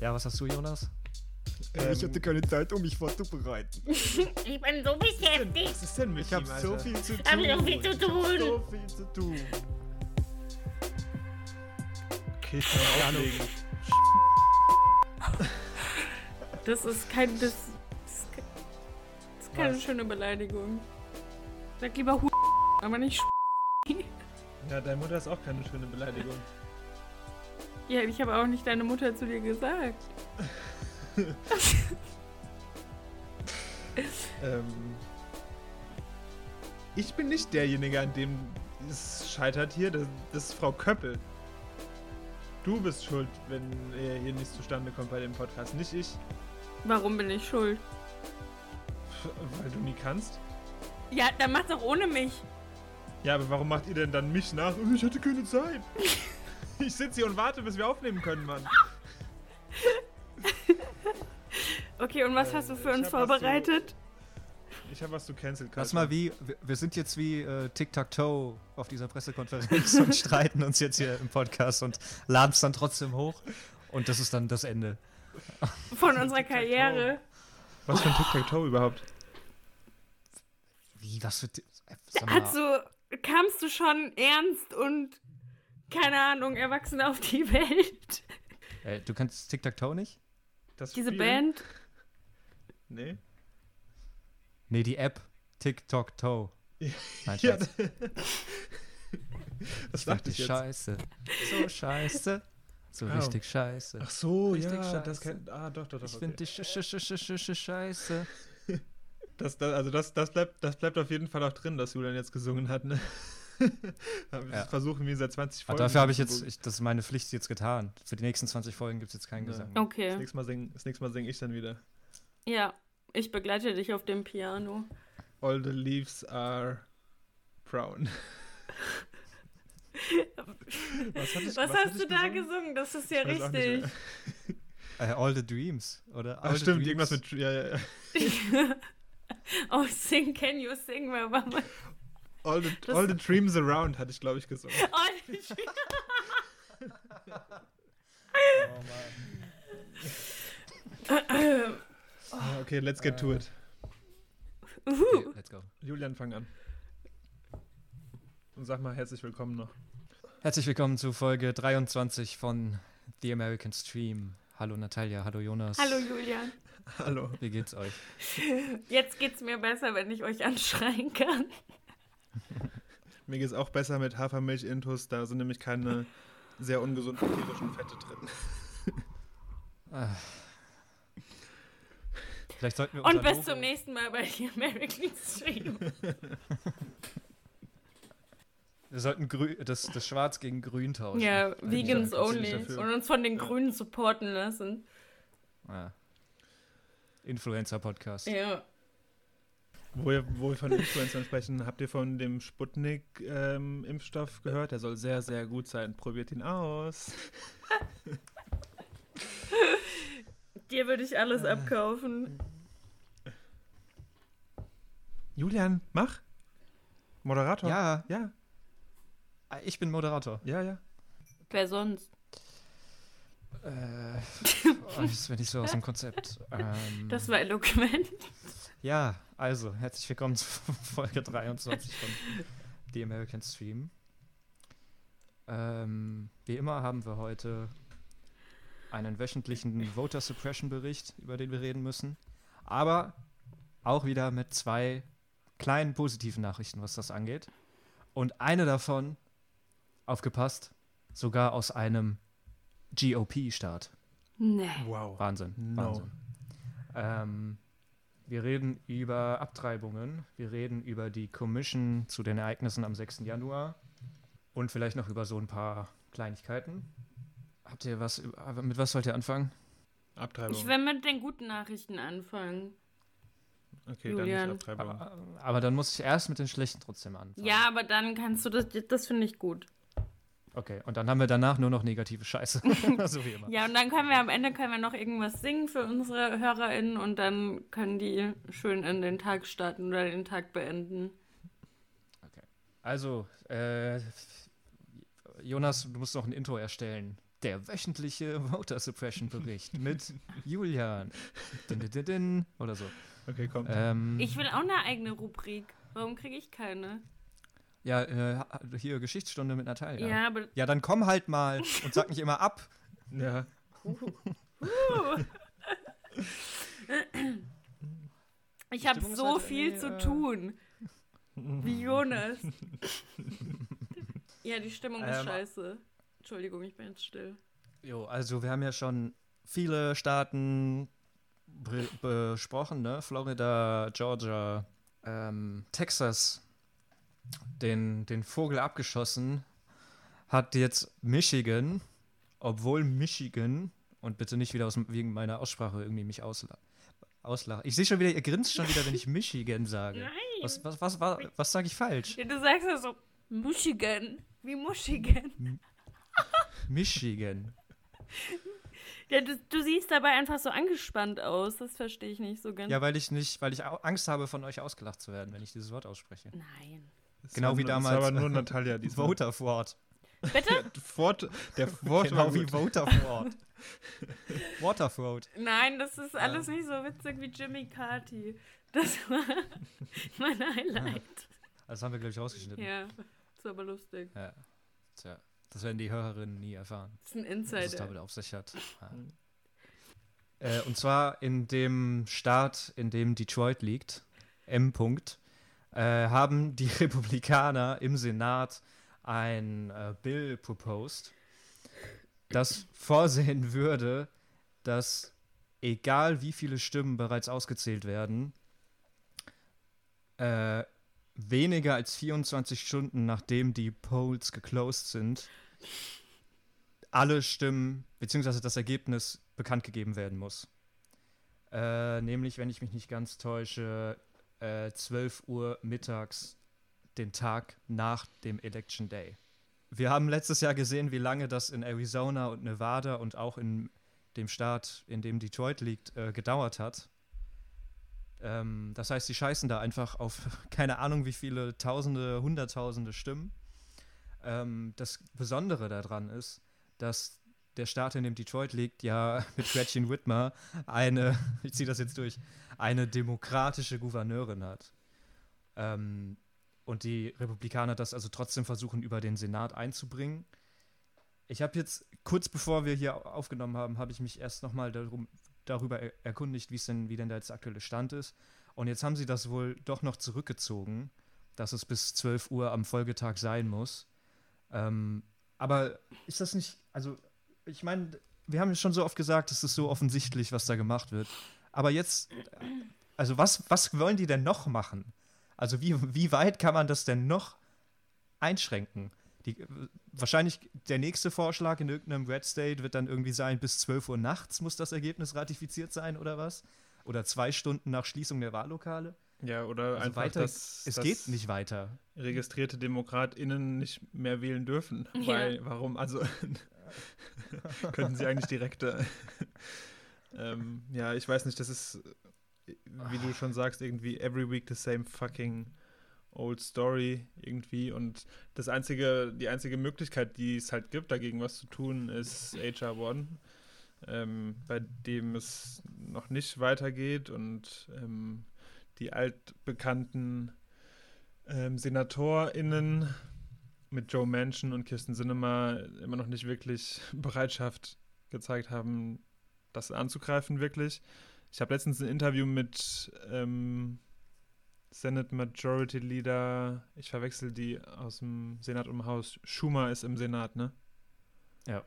Ja, was hast du, Jonas? Äh, ich hatte keine Zeit, um mich vorzubereiten. Ich bin so beschäftigt. Was ist denn mit Ich hab ihm, so viel zu Ich hab so viel zu Ich hab tun. so viel zu tun. Okay, ich kann auflegen. Das ist kein. Das, das ist das ist keine Was? schöne Beleidigung. Sag lieber Hu aber nicht Sch Ja, deine Mutter ist auch keine schöne Beleidigung. Ja, ich habe auch nicht deine Mutter zu dir gesagt. Ähm, ich bin nicht derjenige, an dem es scheitert hier. Das, das ist Frau Köppel. Du bist schuld, wenn er hier nichts zustande kommt bei dem Podcast, nicht ich. Warum bin ich schuld? Weil du nie kannst. Ja, dann mach doch ohne mich. Ja, aber warum macht ihr denn dann mich nach? Ich hatte keine Zeit. Ich sitze hier und warte, bis wir aufnehmen können, Mann. Okay, und was Ähm, hast du für uns vorbereitet? Ich habe was zu cancel Lass mal wie, wir- sind jetzt wie äh, Tic-Tac-Toe auf dieser Pressekonferenz und streiten uns jetzt hier im Podcast und laden es dann trotzdem hoch. Und das ist dann das Ende. Von unserer Karriere. Was für ein Tic-Tac-Toe überhaupt? Wie, was für... äh, Sag mal, Also, kamst du schon ernst und, keine Ahnung, erwachsen auf die Welt? äh, du kannst Tic-Tac-Toe nicht? Das Diese Spiel? Band? Nee. Nee, die App Tic-Tac-Toe. Nein, Ja, das Ich dachte die ich jetzt. scheiße. So scheiße. So Oh. richtig scheiße. Ach so, Richtig ja, scheiße. das kennt. Ah, doch, doch, doch. ich okay. finde die sch sch sch sch sch scheiße. Das, das, also das, das, bleibt, das bleibt auf jeden Fall auch drin, dass Julian jetzt gesungen hat, ne? Aber Ja. Versuchen wir seit 20 Aber Folgen. dafür habe ich jetzt, ich, das ist meine Pflicht jetzt getan. Für die nächsten 20 Folgen gibt es jetzt keinen Ja. Gesang. Das Okay. nächste Mal singe das nächste Mal sing ich dann wieder. Ja, ich begleite dich auf dem Piano. All the leaves are brown. was ich, Was, hatte hast du da gesungen? gesungen? Das ist ja richtig. Äh, All the Dreams, oder? All Ach stimmt, Dreams. irgendwas mit. Ja, ja, ja. oh, sing, can you sing? War mal? All, the, all the dreams around hatte ich, glaube ich, gesungen. Oh, ich- Oh, Mann. Ah, okay, let's get to it. Okay, Uhu. let's go. Julian, fang an. Und sag mal herzlich willkommen noch. Herzlich willkommen zu Folge 23 von The American Stream. Hallo Natalia, hallo Jonas. Hallo Julian. Hallo. Wie geht's euch? Jetzt geht's mir besser, wenn ich euch anschreien kann. Mir geht es auch besser mit Hafermilch-Intus. Da sind nämlich keine sehr ungesunden tierischen Fette drin. Ah. Vielleicht sollten wir Und bis Logo- zum nächsten Mal bei The American Stream. Wir sollten grü das, das Schwarz gegen Grün tauschen. Ja, Vegans only. Und uns von den Grünen supporten lassen. Ah. Influencer-Podcast. Ja. Wo, wir, wo wir von Influencern sprechen, habt ihr von dem Sputnik-Impfstoff gehört? Der soll sehr, sehr gut sein. Probiert ihn aus. Dir würde ich alles abkaufen. Julian, mach. Moderator. Ja, Ja, ich bin Moderator. ja, ja. Wer sonst? Äh, oh, das bin ich so aus dem Konzept. Ähm, Das war eloquent. Ja, also, herzlich willkommen zu Folge 23 von The American Stream. Ähm, wie immer haben wir heute einen wöchentlichen Voter Suppression Bericht, über den wir reden müssen. Aber auch wieder mit zwei kleinen positiven Nachrichten, was das angeht. Und eine davon, aufgepasst, sogar aus einem GOP-Staat. Nee. Wow. Wahnsinn. No. Wahnsinn. Ähm, wir reden über Abtreibungen, wir reden über die Commission zu den Ereignissen am 6. Januar und vielleicht noch über so ein paar Kleinigkeiten. Habt ihr was, über- mit was wollt ihr anfangen? Abtreibung. Ich will mit den guten Nachrichten anfangen. okay, Julian. dann nicht Abtreibung. Aber, aber dann muss ich erst mit den schlechten trotzdem anfangen. Ja, aber dann kannst du das, das finde ich gut. Okay, und dann haben wir danach nur noch negative Scheiße. so wie immer. Ja, und dann können wir am Ende können wir noch irgendwas singen für unsere HörerInnen und dann können die schön in den Tag starten oder den Tag beenden. Also, äh, Jonas, du musst noch ein Intro erstellen. Der wöchentliche Voter Suppression Bericht mit Julian. Din, din, din, din, oder so. Okay, komm. Ähm, Ich will auch eine eigene Rubrik. Warum kriege ich keine? Ja, äh, hier Geschichtsstunde mit Natalia. Ja, aber Ja, dann komm halt mal und sag nicht immer ab. ja. ich habe so halt viel zu äh, tun. Wie Jonas. ja, die Stimmung ist Ähm, scheiße. Entschuldigung, ich bin jetzt still. Jo, also wir haben ja schon viele Staaten besprochen, ne? Florida, Georgia, ähm, Texas, den, den Vogel abgeschossen, hat jetzt Michigan, obwohl Michigan, und bitte nicht wieder aus, wegen meiner Aussprache irgendwie mich ausla auslachen. Ich sehe schon wieder, ihr grinst schon wieder, wenn ich Michigan sage. Nein. Was, was, was, was, was sage ich falsch? Ja, du sagst ja so, Michigan. Wie Michigan. Michigan. Ja, du, du siehst dabei einfach so angespannt aus. Das verstehe ich nicht so ganz. Ja, weil ich nicht, weil ich Angst habe, von euch ausgelacht zu werden, wenn ich dieses Wort ausspreche. Nein. Das Genau war wie nur- das damals, war aber nur Natalia, diesmal. Voter Wort. Bitte? Fort, der Wort Genau war wie gut. Waterford. Waterford. Nein, das ist alles nicht so witzig wie Jimmy Carty. Das war mein Highlight. Das haben wir, glaube ich, rausgeschnitten. Ja, ist aber lustig. Ja. Tja, das werden die Hörerinnen nie erfahren, Das ist ein was es Insider. damit auf sich hat. Ja. Äh, und zwar in dem Staat, in dem Detroit liegt, M. -Punkt, äh, haben die Republikaner im Senat ein äh, Bill proposed, das vorsehen würde, dass egal wie viele Stimmen bereits ausgezählt werden, äh, weniger als 24 Stunden nachdem die Polls geclosed sind, alle Stimmen bzw. das Ergebnis bekannt gegeben werden muss. Äh, nämlich, wenn ich mich nicht ganz täusche, äh, 12 Uhr mittags den Tag nach dem Election Day. Wir haben letztes Jahr gesehen, wie lange das in Arizona und Nevada und auch in dem Staat, in dem Detroit liegt, äh, gedauert hat. Ähm, das heißt, sie scheißen da einfach auf keine Ahnung wie viele Tausende, Hunderttausende Stimmen. Ähm, das Besondere daran ist, dass der Staat, in dem Detroit liegt, ja mit Gretchen Whitmer eine, ich ziehe das jetzt durch, eine demokratische Gouverneurin hat. Ähm, und die Republikaner das also trotzdem versuchen, über den Senat einzubringen. Ich habe jetzt, kurz bevor wir hier aufgenommen haben, habe ich mich erst nochmal darüber er erkundigt, denn, wie denn da jetzt der aktuelle Stand ist. Und jetzt haben sie das wohl doch noch zurückgezogen, dass es bis 12 Uhr am Folgetag sein muss. Ähm, aber ist das nicht, also ich meine, wir haben schon so oft gesagt, es ist so offensichtlich, was da gemacht wird. Aber jetzt, also was, was wollen die denn noch machen? Also wie, wie weit kann man das denn noch einschränken? Die, wahrscheinlich der nächste Vorschlag in irgendeinem Red State wird dann irgendwie sein, bis 12 Uhr nachts muss das Ergebnis ratifiziert sein oder was? Oder zwei Stunden nach Schließung der Wahllokale? Ja, oder Also einfach, weiter, dass, es dass geht nicht weiter. registrierte DemokratInnen nicht mehr wählen dürfen. Ja. Weil, warum? Also, könnten sie eigentlich direkt. Äh, ähm, ja, ich weiß nicht, das ist, wie du schon sagst, irgendwie every week the same fucking old story irgendwie. Und das einzige, die einzige Möglichkeit, die es halt gibt, dagegen was zu tun, ist HR1, ähm, bei dem es noch nicht weitergeht und ähm, die altbekannten ähm, SenatorInnen mit Joe Manchin und Kirsten Sinema immer noch nicht wirklich Bereitschaft gezeigt haben, das anzugreifen, wirklich. Ich habe letztens ein Interview mit ähm, Senate Majority Leader, ich verwechsel die aus dem Senat um Haus, Schumer ist im Senat, ne? Ja.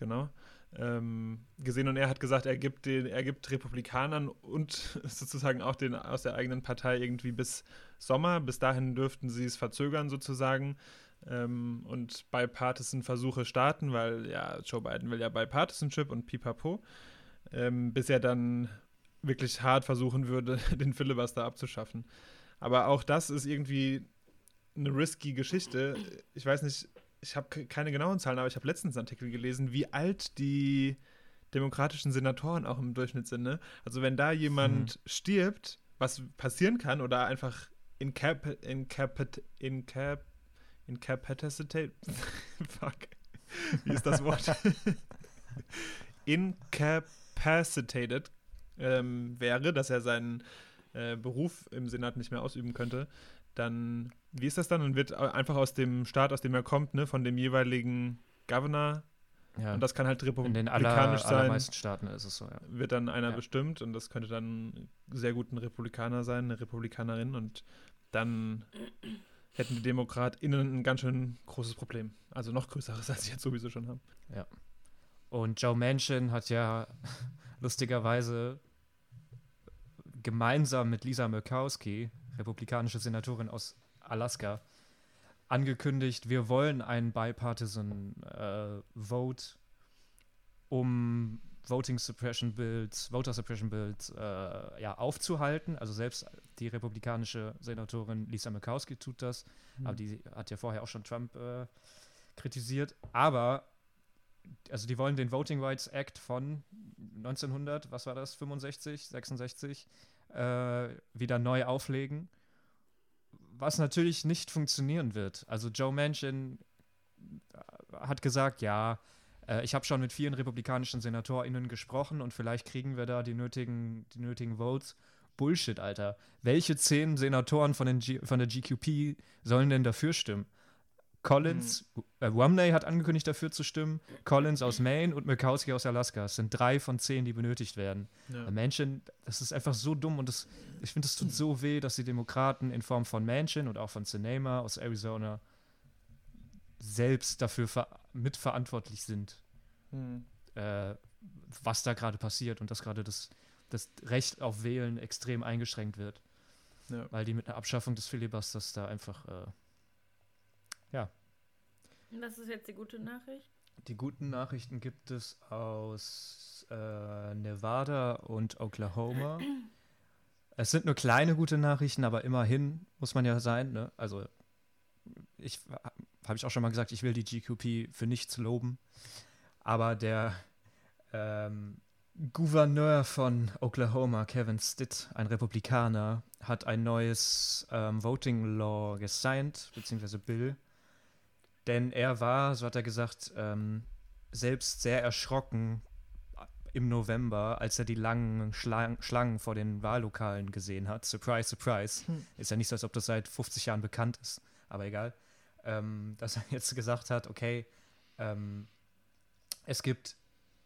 Genau. Ähm, gesehen und er hat gesagt, er gibt, den, er gibt Republikanern und sozusagen auch den aus der eigenen Partei irgendwie bis Sommer. Bis dahin dürften sie es verzögern sozusagen ähm, und Bipartisan-Versuche starten, weil ja, Joe Biden will ja Bipartisanship und pipapo, ähm, bis er dann wirklich hart versuchen würde, den Filibuster abzuschaffen. Aber auch das ist irgendwie eine risky Geschichte. Ich weiß nicht, ich habe keine genauen Zahlen, aber ich habe letztens einen Artikel gelesen, wie alt die demokratischen Senatoren auch im Durchschnitt sind. Ne? Also wenn da jemand stirbt, was passieren kann oder einfach incap incapit incap incapacitate fuck wie ist das Wort? Incapacitated ähm, wäre, dass er seinen äh, Beruf im Senat nicht mehr ausüben könnte, dann, wie ist das dann? Dann wird einfach aus dem Staat, aus dem er kommt, ne, von dem jeweiligen Governor, Ja, und das kann halt in den aller, republikanisch sein, allermeisten Staaten ist es so, ja. wird dann einer Ja. bestimmt und das könnte dann sehr gut ein Republikaner sein, eine Republikanerin und dann hätten die DemokratInnen ein ganz schön großes Problem. Also noch größeres, als sie jetzt sowieso schon haben. Und Joe Manchin hat ja lustigerweise gemeinsam mit Lisa Murkowski, republikanische Senatorin aus Alaska, angekündigt, wir wollen einen bipartisan äh, Vote, um Voting Suppression Bills, Voter Suppression Bills äh, ja, aufzuhalten. Also selbst die republikanische Senatorin Lisa Murkowski tut das, aber die hat ja vorher auch schon Trump äh, kritisiert. Aber also die wollen den Voting Rights Act von 1900, was war das, 65, 66, äh, wieder neu auflegen, was natürlich nicht funktionieren wird. Also Joe Manchin äh, hat gesagt, ja, äh, ich habe schon mit vielen republikanischen SenatorInnen gesprochen und vielleicht kriegen wir da die nötigen, die nötigen Votes. Bullshit, Alter. Welche zehn Senatoren von, den G von der GQP sollen denn dafür stimmen? Collins, äh, Romney hat angekündigt, dafür zu stimmen. Collins aus Maine und Murkowski aus Alaska. Es sind drei von zehn, die benötigt werden. Ja. Manchin, das ist einfach so dumm und das, ich finde, es tut so weh, dass die Demokraten in Form von Manchin und auch von Sinema aus Arizona selbst dafür ver mitverantwortlich sind, Hm. äh, was da gerade passiert und dass gerade das, das Recht auf Wählen extrem eingeschränkt wird, Ja. weil die mit einer Abschaffung des Filibusters da einfach äh, Das ist jetzt die gute Nachricht. Die guten Nachrichten gibt es aus äh, Nevada und Oklahoma. Es sind nur kleine gute Nachrichten, aber immerhin muss man ja sein. Ne? Also ich habe ich auch schon mal gesagt, ich will die GQP für nichts loben, aber der ähm, Gouverneur von Oklahoma, Kevin Stitt, ein Republikaner, hat ein neues ähm, Voting Law gesigned, beziehungsweise Bill. Denn er war, so hat er gesagt, ähm, selbst sehr erschrocken im November, als er die langen Schlang Schlangen vor den Wahllokalen gesehen hat. Surprise, surprise. Hm. Ist ja nicht so, als ob das seit 50 Jahren bekannt ist, aber egal. Ähm, dass er jetzt gesagt hat, okay, ähm, es gibt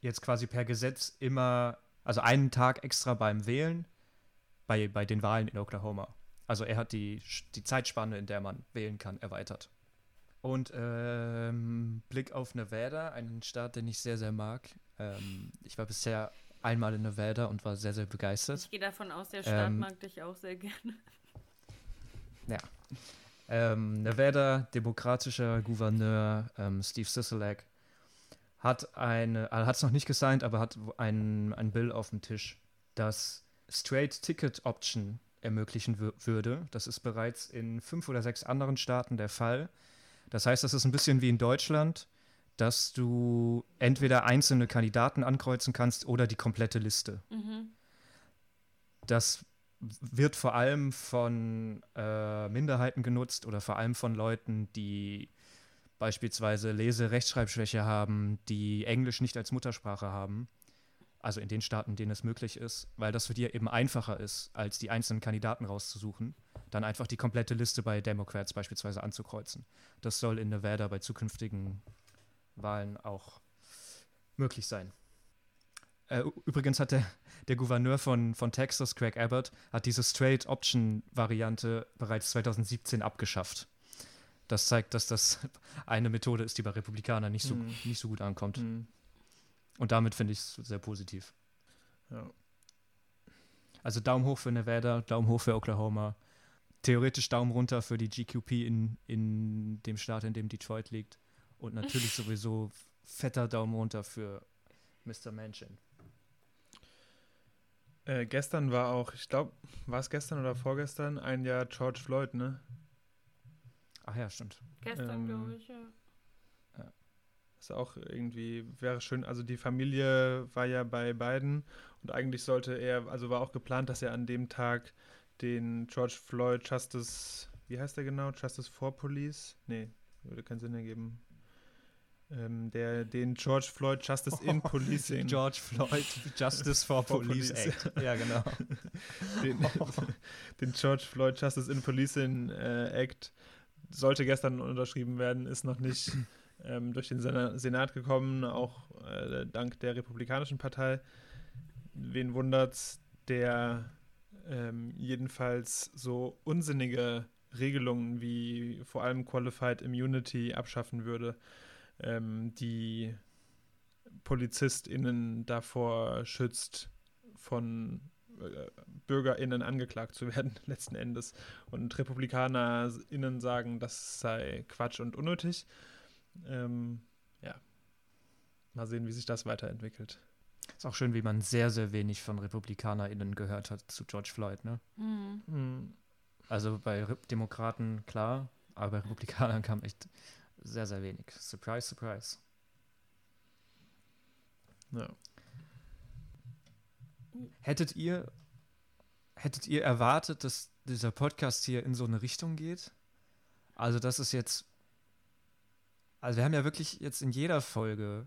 jetzt quasi per Gesetz immer, also einen Tag extra beim Wählen bei, bei den Wahlen in Oklahoma. Also er hat die, die Zeitspanne, in der man wählen kann, erweitert. Und ähm, Blick auf Nevada, einen Staat, den ich sehr, sehr mag. Ähm, ich war bisher einmal in Nevada und war sehr, sehr begeistert. Ich gehe davon aus, der Staat Ähm, mag dich auch sehr gerne. Ähm, Nevada, demokratischer Gouverneur ähm, Steve Sisolak hat eine, er hat es noch nicht gesigned, aber hat ein, ein Bill auf dem Tisch, das Straight Ticket Option ermöglichen wür- würde. Das ist bereits in fünf oder sechs anderen Staaten der Fall. Das heißt, das ist ein bisschen wie in Deutschland, dass du entweder einzelne Kandidaten ankreuzen kannst oder die komplette Liste. Mhm. Das wird vor allem von äh, Minderheiten genutzt oder vor allem von Leuten, die beispielsweise Lese-, Rechtschreibschwäche haben, die Englisch nicht als Muttersprache haben. Also in den Staaten, denen es möglich ist, weil das für die eben einfacher ist, als die einzelnen Kandidaten rauszusuchen, dann einfach die komplette Liste bei Democrats beispielsweise anzukreuzen. Das soll in Nevada bei zukünftigen Wahlen auch möglich sein. Äh, übrigens hat der, der Gouverneur von, von Texas, Craig Abbott, hat diese Straight Option Variante bereits 2017 abgeschafft. Das zeigt, dass das eine Methode ist, die bei Republikanern nicht so, Hm. nicht so gut ankommt. Hm. Und damit finde ich es sehr positiv. Ja. Also Daumen hoch für Nevada, Daumen hoch für Oklahoma. Theoretisch Daumen runter für die GQP in, in dem Staat, in dem Detroit liegt. Und natürlich sowieso fetter Daumen runter für Mr. Manchin. Äh, gestern war auch, ich glaube, war es gestern oder vorgestern, ein Jahr George Floyd, ne? Ach ja, stimmt. Gestern, Ähm, glaube ich, ja. Ist auch irgendwie, wäre schön, also die Familie war ja bei beiden und eigentlich sollte er, also war auch geplant, dass er an dem Tag den George Floyd Justice, wie heißt der genau? Justice for Police? Nee, würde keinen Sinn ergeben. Ähm, der den George Floyd Justice in Policing. George Floyd Justice for, For Police, Police. Act. Ja, genau. den, den George Floyd Justice in Policing äh, Act sollte gestern unterschrieben werden, ist noch nicht ähm, durch den Sena- Senat gekommen, auch äh, dank der Republikanischen Partei. Wen wundert's, der ähm, jedenfalls so unsinnige Regelungen wie vor allem Qualified Immunity abschaffen würde, ähm, die PolizistInnen davor schützt, von äh, BürgerInnen angeklagt zu werden, letzten Endes. Und RepublikanerInnen sagen, das sei Quatsch und unnötig. Ähm, ja. Mal sehen, wie sich das weiterentwickelt. Ist auch schön, wie man sehr, sehr wenig von RepublikanerInnen gehört hat zu George Floyd, ne? Hm. Hm. Also bei Re Demokraten klar, aber bei Republikanern kam echt sehr, sehr wenig. Surprise, surprise. Ja. Hättet ihr, hättet ihr erwartet, dass dieser Podcast hier in so eine Richtung geht? Also das ist jetzt, also wir haben ja wirklich jetzt in jeder Folge,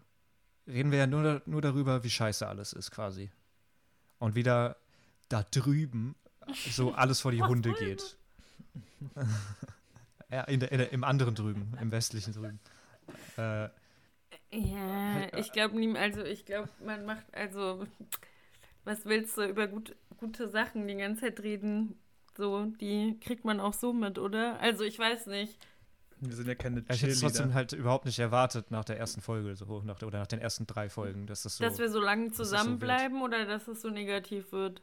reden wir ja nur, nur darüber, wie scheiße alles ist quasi. Und wie da, da drüben so alles vor die Hunde geht. ja, in der, in der, im anderen drüben, im westlichen drüben. Äh, Ja, ich glaube, also ich glaube, man macht, also, was willst du über gut, gute Sachen die ganze Zeit reden? So, die kriegt man auch so mit, oder? Also, ich weiß nicht. Wir sind ja keine ich hätte es trotzdem Cheerleader. halt überhaupt nicht erwartet nach der ersten Folge, so nach, oder nach den ersten drei Folgen, dass das so, dass wir so lange es so zusammenbleiben oder dass es so negativ wird.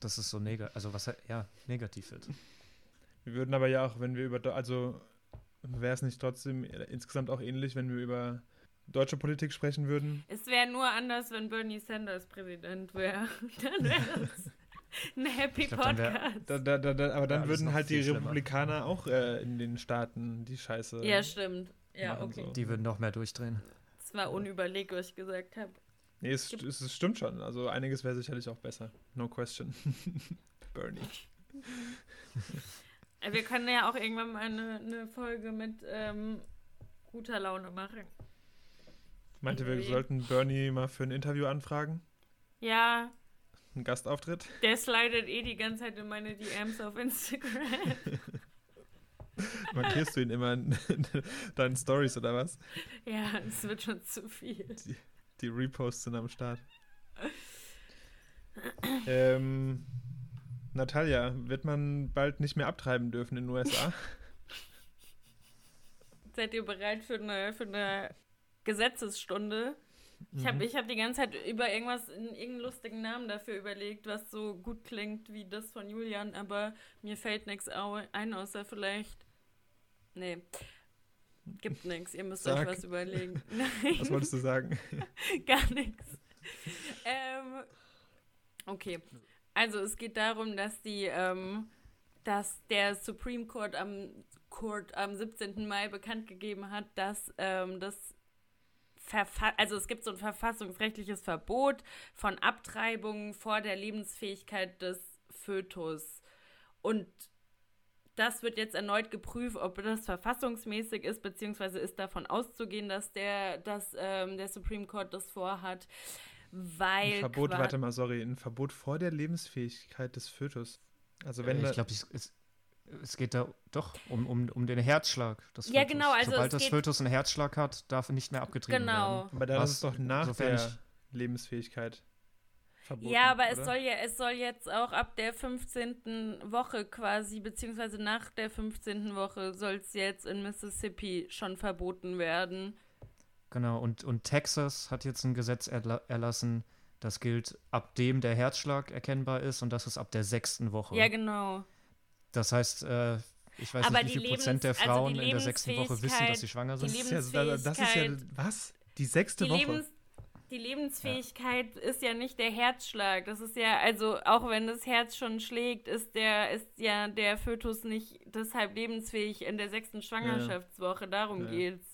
dass es so negativ, also was, ja, negativ wird. Wir würden aber ja auch, wenn wir über, also wäre es nicht trotzdem insgesamt auch ähnlich, wenn wir über deutsche Politik sprechen würden? Es wäre nur anders, wenn Bernie Sanders Präsident wäre. Dann wäre es ein Happy glaub, dann wär- Podcast. Da, da, da, aber dann alles würden halt die schlimmer. Republikaner auch äh, in den Staaten die Scheiße. Ja, stimmt. Ja, machen okay. so. Die würden noch mehr durchdrehen. Das war unüberlegt, was ich gesagt habe. Nee, es, es, es stimmt schon. Also einiges wäre sicherlich auch besser. No question. Bernie. Äh, Wir können ja auch irgendwann mal eine, eine Folge mit ähm, guter Laune machen. Meinte, wir sollten Bernie mal für ein Interview anfragen? Ja, Ein Gastauftritt? der slidet eh die ganze Zeit in meine DMs auf Instagram. Markierst du ihn immer in deinen Stories oder was? ja, es wird schon zu viel. Die Reposts sind am Start. ähm, Natalia, wird man bald nicht mehr abtreiben dürfen in den USA? Seid ihr bereit für eine, für eine Gesetzesstunde? Ich habe Mhm. ich hab die ganze Zeit über irgendwas, irgendeinen lustigen Namen dafür überlegt, was so gut klingt wie das von Julian, aber mir fällt nichts ein, außer vielleicht. Nee. Gibt nichts. Ihr müsst euch Sag. was überlegen. Nein. Was wolltest du sagen? Gar nichts. Ähm, okay. Also es geht darum, dass die, ähm, dass der Supreme Court am Court am 17. Mai bekannt gegeben hat, dass ähm, das Verfa also es gibt so ein verfassungsrechtliches Verbot von Abtreibungen vor der Lebensfähigkeit des Fötus. Und das wird jetzt erneut geprüft, ob das verfassungsmäßig ist, beziehungsweise ist davon auszugehen, dass der, dass, ähm, der Supreme Court das vorhat, weil. Ein Verbot, warte mal, sorry, ein Verbot vor der Lebensfähigkeit des Fötus. Also wenn Äh, ich glaube, es, es, es geht da doch um, um, um den Herzschlag des Ja, Fötus. genau, also Sobald es das Fötus einen Herzschlag hat, darf er nicht mehr abgetrieben Genau. werden. aber dann was ist es doch nach der Lebensfähigkeit verboten. Ja, aber es soll ja, es soll jetzt auch ab der 15. Woche quasi, beziehungsweise nach der 15. Woche soll es jetzt in Mississippi schon verboten werden. Genau, und, und Texas hat jetzt ein Gesetz erla erlassen, das gilt ab dem der Herzschlag erkennbar ist und das ist ab der sechsten Woche. Ja, genau. Das heißt, äh, ich weiß Aber nicht, wie viel Prozent der also Frauen in der sechsten Woche wissen, dass sie schwanger sind. Das ist ja, das ist ja, was? Die sechste Die, Woche? Lebens, die Lebensfähigkeit ist ja nicht der Herzschlag. Das ist ja, also auch wenn das Herz schon schlägt, ist der, ist ja der Fötus nicht deshalb lebensfähig in der sechsten Schwangerschaftswoche. Darum Ja. geht's.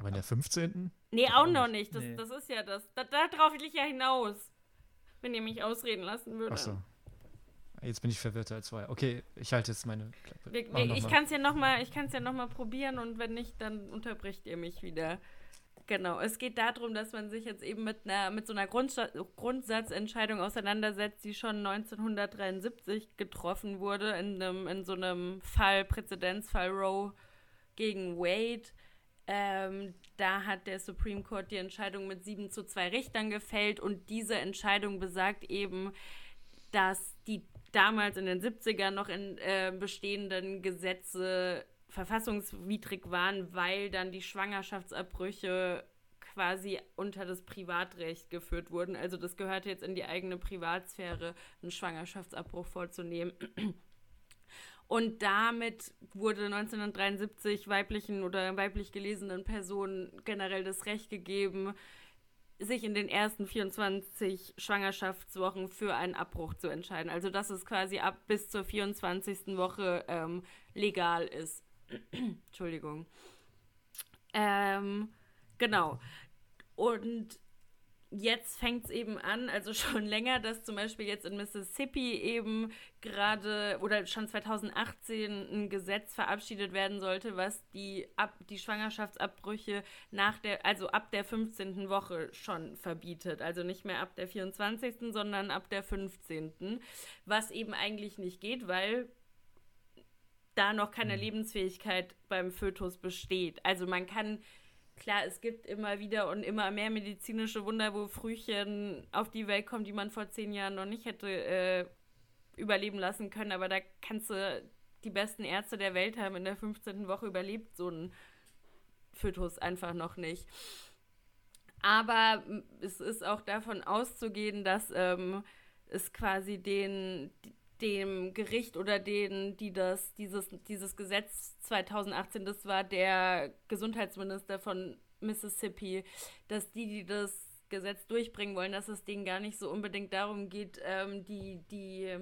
Aber in der 15. Nee, auch noch nicht. Das, Nee. das ist ja das. Da, darauf will ich ja hinaus. Wenn ihr mich ausreden lassen würdet. Achso. Jetzt bin ich verwirrter als vorher. Okay, ich halte jetzt meine Klappe. Wir, wir, noch ich kann es ja nochmal ja noch mal probieren und wenn nicht, dann unterbricht ihr mich wieder. Genau, es geht darum, dass man sich jetzt eben mit, einer, mit so einer Grundsta Grundsatzentscheidung auseinandersetzt, die schon 1973 getroffen wurde, in, einem, in so einem Fall, Präzedenzfall Roe gegen Wade. Ähm, da hat der Supreme Court die Entscheidung mit 7 zu 2 Richtern gefällt und diese Entscheidung besagt eben, dass die damals in den 70ern noch in äh, bestehenden Gesetze verfassungswidrig waren, weil dann die Schwangerschaftsabbrüche quasi unter das Privatrecht geführt wurden. Also das gehörte jetzt in die eigene Privatsphäre, einen Schwangerschaftsabbruch vorzunehmen. Und damit wurde 1973 weiblichen oder weiblich gelesenen Personen generell das Recht gegeben, sich in den ersten 24 Schwangerschaftswochen für einen Abbruch zu entscheiden. Also dass es quasi ab bis zur 24. Woche ähm, legal ist. Entschuldigung. Ähm, genau. Und jetzt fängt es eben an, also schon länger, dass zum Beispiel jetzt in Mississippi eben gerade oder schon 2018 ein Gesetz verabschiedet werden sollte, was die, ab, die Schwangerschaftsabbrüche nach der, also ab der 15. Woche schon verbietet. Also nicht mehr ab der 24., sondern ab der 15. Was eben eigentlich nicht geht, weil da noch keine Lebensfähigkeit beim Fötus besteht. Also man kann klar, es gibt immer wieder und immer mehr medizinische Wunder, wo Frühchen auf die Welt kommen, die man vor zehn Jahren noch nicht hätte äh, überleben lassen können. Aber da kannst du die besten Ärzte der Welt haben. In der 15. Woche überlebt so ein Fötus einfach noch nicht. Aber es ist auch davon auszugehen, dass ähm, es quasi den, dem Gericht oder denen, die das, dieses, dieses Gesetz 2018, das war der Gesundheitsminister von Mississippi, dass die, die das Gesetz durchbringen wollen, dass es denen gar nicht so unbedingt darum geht, ähm, die, die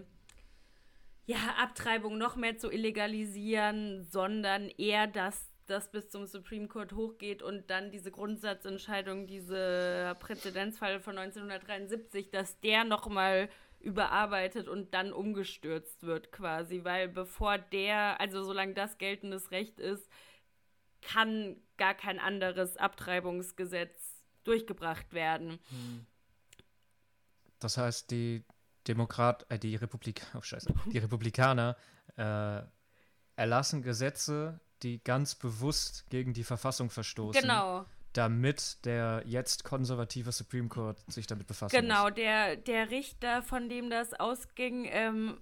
ja, Abtreibung noch mehr zu illegalisieren, sondern eher, dass das bis zum Supreme Court hochgeht und dann diese Grundsatzentscheidung, dieser Präzedenzfall von 1973, dass der nochmal überarbeitet und dann umgestürzt wird quasi, weil bevor der, also solange das geltendes Recht ist, kann gar kein anderes Abtreibungsgesetz durchgebracht werden. Das heißt, die Demokrat, äh, die Republik, oh Scheiße, die Republikaner äh, erlassen Gesetze, die ganz bewusst gegen die Verfassung verstoßen, Genau, damit der jetzt konservative Supreme Court sich damit befassen genau. muss. Der, der Richter, von dem das ausging, ähm,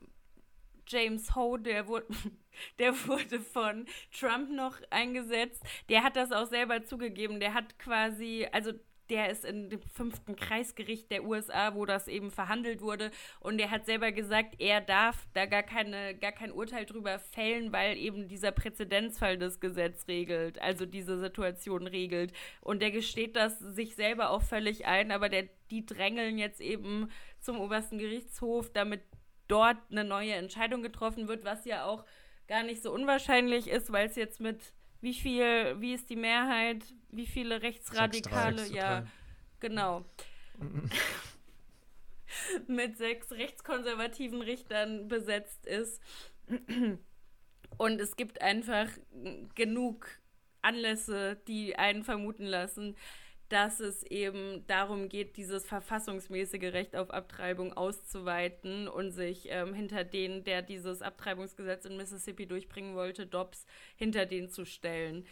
James Ho, der wurde, der wurde von Trump noch eingesetzt. Der hat das auch selber zugegeben. Der hat quasi, also der ist in dem fünften Kreisgericht der USA, wo das eben verhandelt wurde. Und der hat selber gesagt, er darf da gar, keine, gar kein Urteil drüber fällen, weil eben dieser Präzedenzfall das Gesetz regelt, also diese Situation regelt. Und der gesteht das sich selber auch völlig ein, aber der, die drängeln jetzt eben zum obersten Gerichtshof, damit dort eine neue Entscheidung getroffen wird, was ja auch gar nicht so unwahrscheinlich ist, weil es jetzt mit wie viel, wie ist die Mehrheit, wie viele Rechtsradikale, ja, genau. mit sechs rechtskonservativen Richtern besetzt ist. Und es gibt einfach genug Anlässe, die einen vermuten lassen, dass es eben darum geht, dieses verfassungsmäßige Recht auf Abtreibung auszuweiten und sich ähm, hinter den, der dieses Abtreibungsgesetz in Mississippi durchbringen wollte, Dobbs, hinter den zu stellen.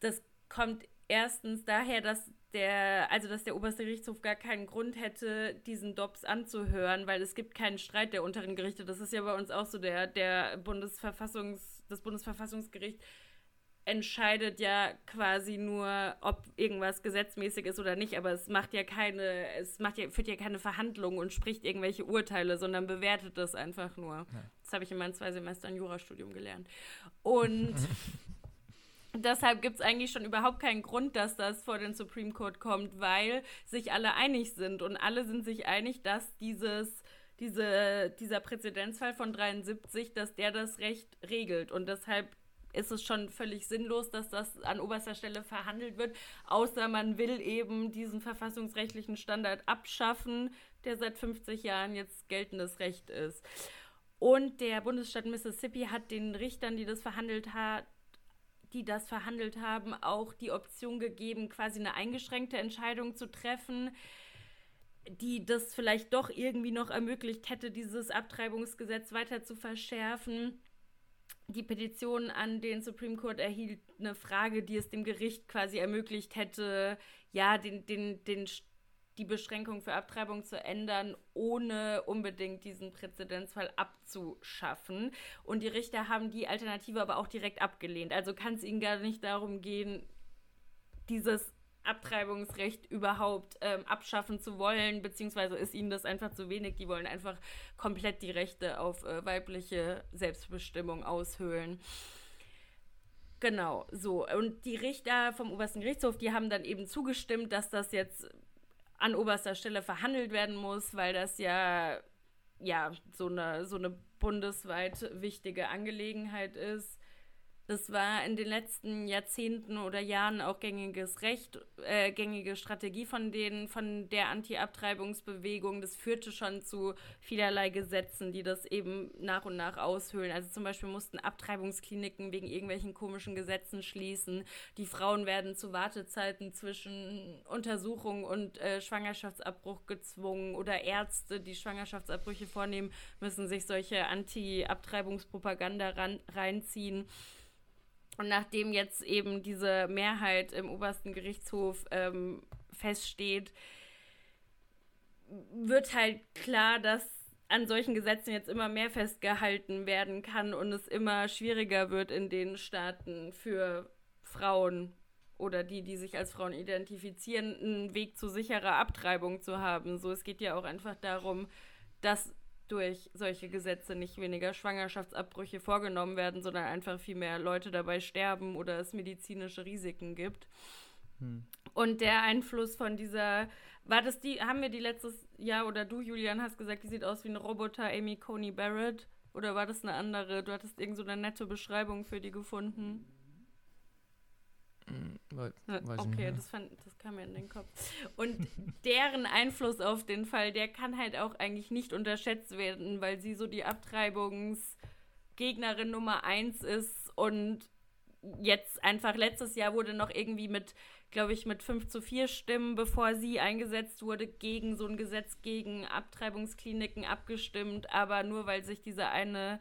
Das kommt erstens daher, dass der, also dass der oberste Gerichtshof gar keinen Grund hätte, diesen Dobbs anzuhören, weil es gibt keinen Streit der unteren Gerichte. Das ist ja bei uns auch so der, der Bundesverfassungs, das Bundesverfassungsgericht entscheidet ja quasi nur, ob irgendwas gesetzmäßig ist oder nicht, aber es macht ja keine, es macht ja, führt ja keine Verhandlungen und spricht irgendwelche Urteile, sondern bewertet das einfach nur. Das habe ich in meinen zwei Semestern Jurastudium gelernt. Und deshalb gibt es eigentlich schon überhaupt keinen Grund, dass das vor den Supreme Court kommt, weil sich alle einig sind und alle sind sich einig, dass dieses diese, dieser Präzedenzfall von 73, dass der das Recht regelt und deshalb ist es schon völlig sinnlos, dass das an oberster Stelle verhandelt wird, außer man will eben diesen verfassungsrechtlichen Standard abschaffen, der seit 50 Jahren jetzt geltendes Recht ist. Und der Bundesstaat Mississippi hat den Richtern, die das verhandelt hat, die das verhandelt haben, auch die Option gegeben, quasi eine eingeschränkte Entscheidung zu treffen, die das vielleicht doch irgendwie noch ermöglicht hätte, dieses Abtreibungsgesetz weiter zu verschärfen. Die Petition an den Supreme Court erhielt eine Frage, die es dem Gericht quasi ermöglicht hätte, ja, den, den, den die Beschränkung für Abtreibung zu ändern, ohne unbedingt diesen Präzedenzfall abzuschaffen. Und die Richter haben die Alternative aber auch direkt abgelehnt. Also kann es ihnen gar nicht darum gehen, dieses Abtreibungsrecht überhaupt ähm, abschaffen zu wollen, beziehungsweise ist ihnen das einfach zu wenig. Die wollen einfach komplett die Rechte auf äh, weibliche Selbstbestimmung aushöhlen. Genau, so. Und die Richter vom obersten Gerichtshof, die haben dann eben zugestimmt, dass das jetzt an oberster Stelle verhandelt werden muss, weil das ja, ja so, eine, so eine bundesweit wichtige Angelegenheit ist. Das war in den letzten Jahrzehnten oder Jahren auch gängiges Recht, äh, gängige Strategie von denen, von der Anti-Abtreibungsbewegung. Das führte schon zu vielerlei Gesetzen, die das eben nach und nach aushöhlen. Also zum Beispiel mussten Abtreibungskliniken wegen irgendwelchen komischen Gesetzen schließen. Die Frauen werden zu Wartezeiten zwischen Untersuchung und äh, Schwangerschaftsabbruch gezwungen oder Ärzte, die Schwangerschaftsabbrüche vornehmen, müssen sich solche Anti-Abtreibungspropaganda reinziehen. Und nachdem jetzt eben diese Mehrheit im obersten Gerichtshof ähm, feststeht, wird halt klar, dass an solchen Gesetzen jetzt immer mehr festgehalten werden kann und es immer schwieriger wird in den Staaten für Frauen oder die, die sich als Frauen identifizieren, einen Weg zu sicherer Abtreibung zu haben. So, es geht ja auch einfach darum, dass durch solche Gesetze nicht weniger Schwangerschaftsabbrüche vorgenommen werden, sondern einfach viel mehr Leute dabei sterben oder es medizinische Risiken gibt. Hm. Und der Einfluss von dieser, war das die, haben wir die letztes Jahr oder du, Julian, hast gesagt, die sieht aus wie ein Roboter, Amy Coney Barrett? Oder war das eine andere? Du hattest irgend so eine nette Beschreibung für die gefunden. Hm, weiß okay, das, fand, das kam mir in den Kopf. Und deren Einfluss auf den Fall, der kann halt auch eigentlich nicht unterschätzt werden, weil sie so die Abtreibungsgegnerin Nummer eins ist und jetzt einfach letztes Jahr wurde noch irgendwie mit, glaube ich, mit 5 zu 4 Stimmen, bevor sie eingesetzt wurde, gegen so ein Gesetz gegen Abtreibungskliniken abgestimmt, aber nur weil sich dieser eine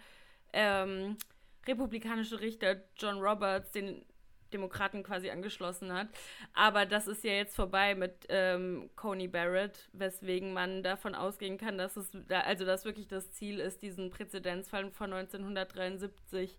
ähm, republikanische Richter John Roberts den Demokraten quasi angeschlossen hat. Aber das ist ja jetzt vorbei mit ähm, Coney Barrett, weswegen man davon ausgehen kann, dass es da, also dass wirklich das Ziel ist, diesen Präzedenzfall von 1973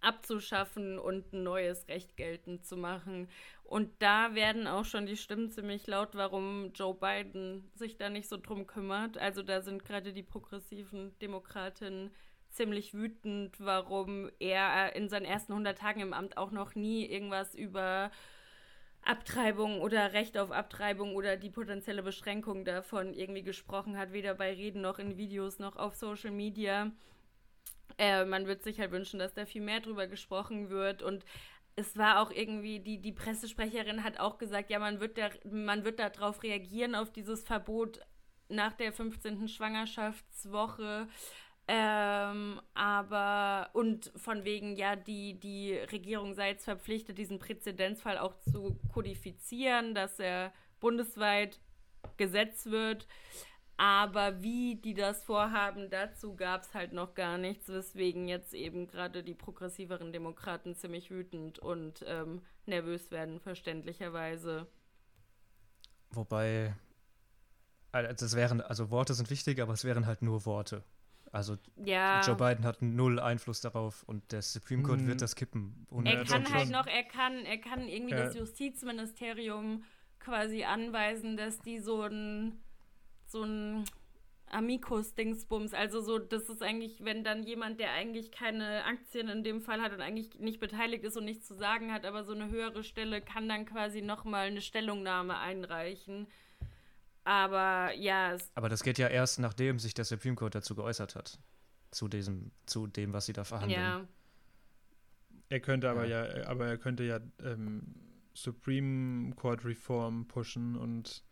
abzuschaffen und ein neues Recht geltend zu machen. Und da werden auch schon die Stimmen ziemlich laut, warum Joe Biden sich da nicht so drum kümmert. Also da sind gerade die progressiven Demokratinnen ziemlich wütend, warum er in seinen ersten 100 Tagen im Amt auch noch nie irgendwas über Abtreibung oder Recht auf Abtreibung oder die potenzielle Beschränkung davon irgendwie gesprochen hat, weder bei Reden noch in Videos noch auf Social Media. Äh, man wird sich halt wünschen, dass da viel mehr drüber gesprochen wird und es war auch irgendwie, die, die Pressesprecherin hat auch gesagt, ja, man wird, da, man wird darauf reagieren, auf dieses Verbot nach der 15. Schwangerschaftswoche. Ähm, aber und von wegen, ja, die, die Regierung sei jetzt verpflichtet, diesen Präzedenzfall auch zu kodifizieren, dass er bundesweit gesetzt wird. Aber wie die das vorhaben, dazu gab es halt noch gar nichts, weswegen jetzt eben gerade die progressiveren Demokraten ziemlich wütend und ähm, nervös werden, verständlicherweise. Wobei, also, es wären, also Worte sind wichtig, aber es wären halt nur Worte. Also ja. Joe Biden hat null Einfluss darauf und der Supreme Court mhm. wird das kippen. Er kann halt noch, er kann, er kann irgendwie ja. das Justizministerium quasi anweisen, dass die so ein so ein Amicus-Dingsbums, also so, das ist eigentlich, wenn dann jemand, der eigentlich keine Aktien in dem Fall hat und eigentlich nicht beteiligt ist und nichts zu sagen hat, aber so eine höhere Stelle kann dann quasi nochmal eine Stellungnahme einreichen aber ja. Aber das geht ja erst, nachdem sich der Supreme Court dazu geäußert hat. Zu diesem, zu dem, was sie da verhandeln. Ja. Er könnte aber ja, aber er könnte ja ähm, Supreme Court Reform pushen und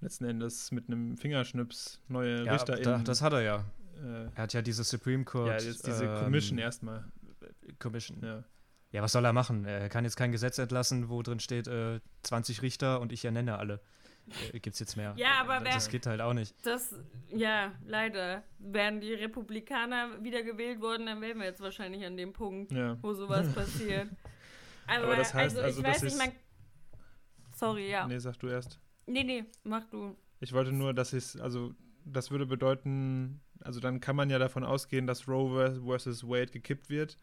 letzten Endes mit einem Fingerschnips neue Ja, Richter da, das hat er ja. äh, Er hat ja diese Supreme Court. ja, jetzt diese ähm, Commission erstmal. Commission. Ja. Ja, was soll er machen? Er kann jetzt kein Gesetz entlassen, wo drin steht, äh, 20 Richter und ich ernenne alle. Äh, gibt's jetzt mehr. Ja, aber das, das geht halt auch nicht. Das, ja, leider. Wären die Republikaner wiedergewählt worden, dann wären wir jetzt wahrscheinlich an dem Punkt, ja. wo sowas passiert. Aber, Aber das heißt also, also, ich weiß nicht, man. Sorry, ja. Nee, sag du erst. Nee, nee, mach du. Ich wollte nur, dass es, also das würde bedeuten, also dann kann man ja davon ausgehen, dass Roe versus Wade gekippt wird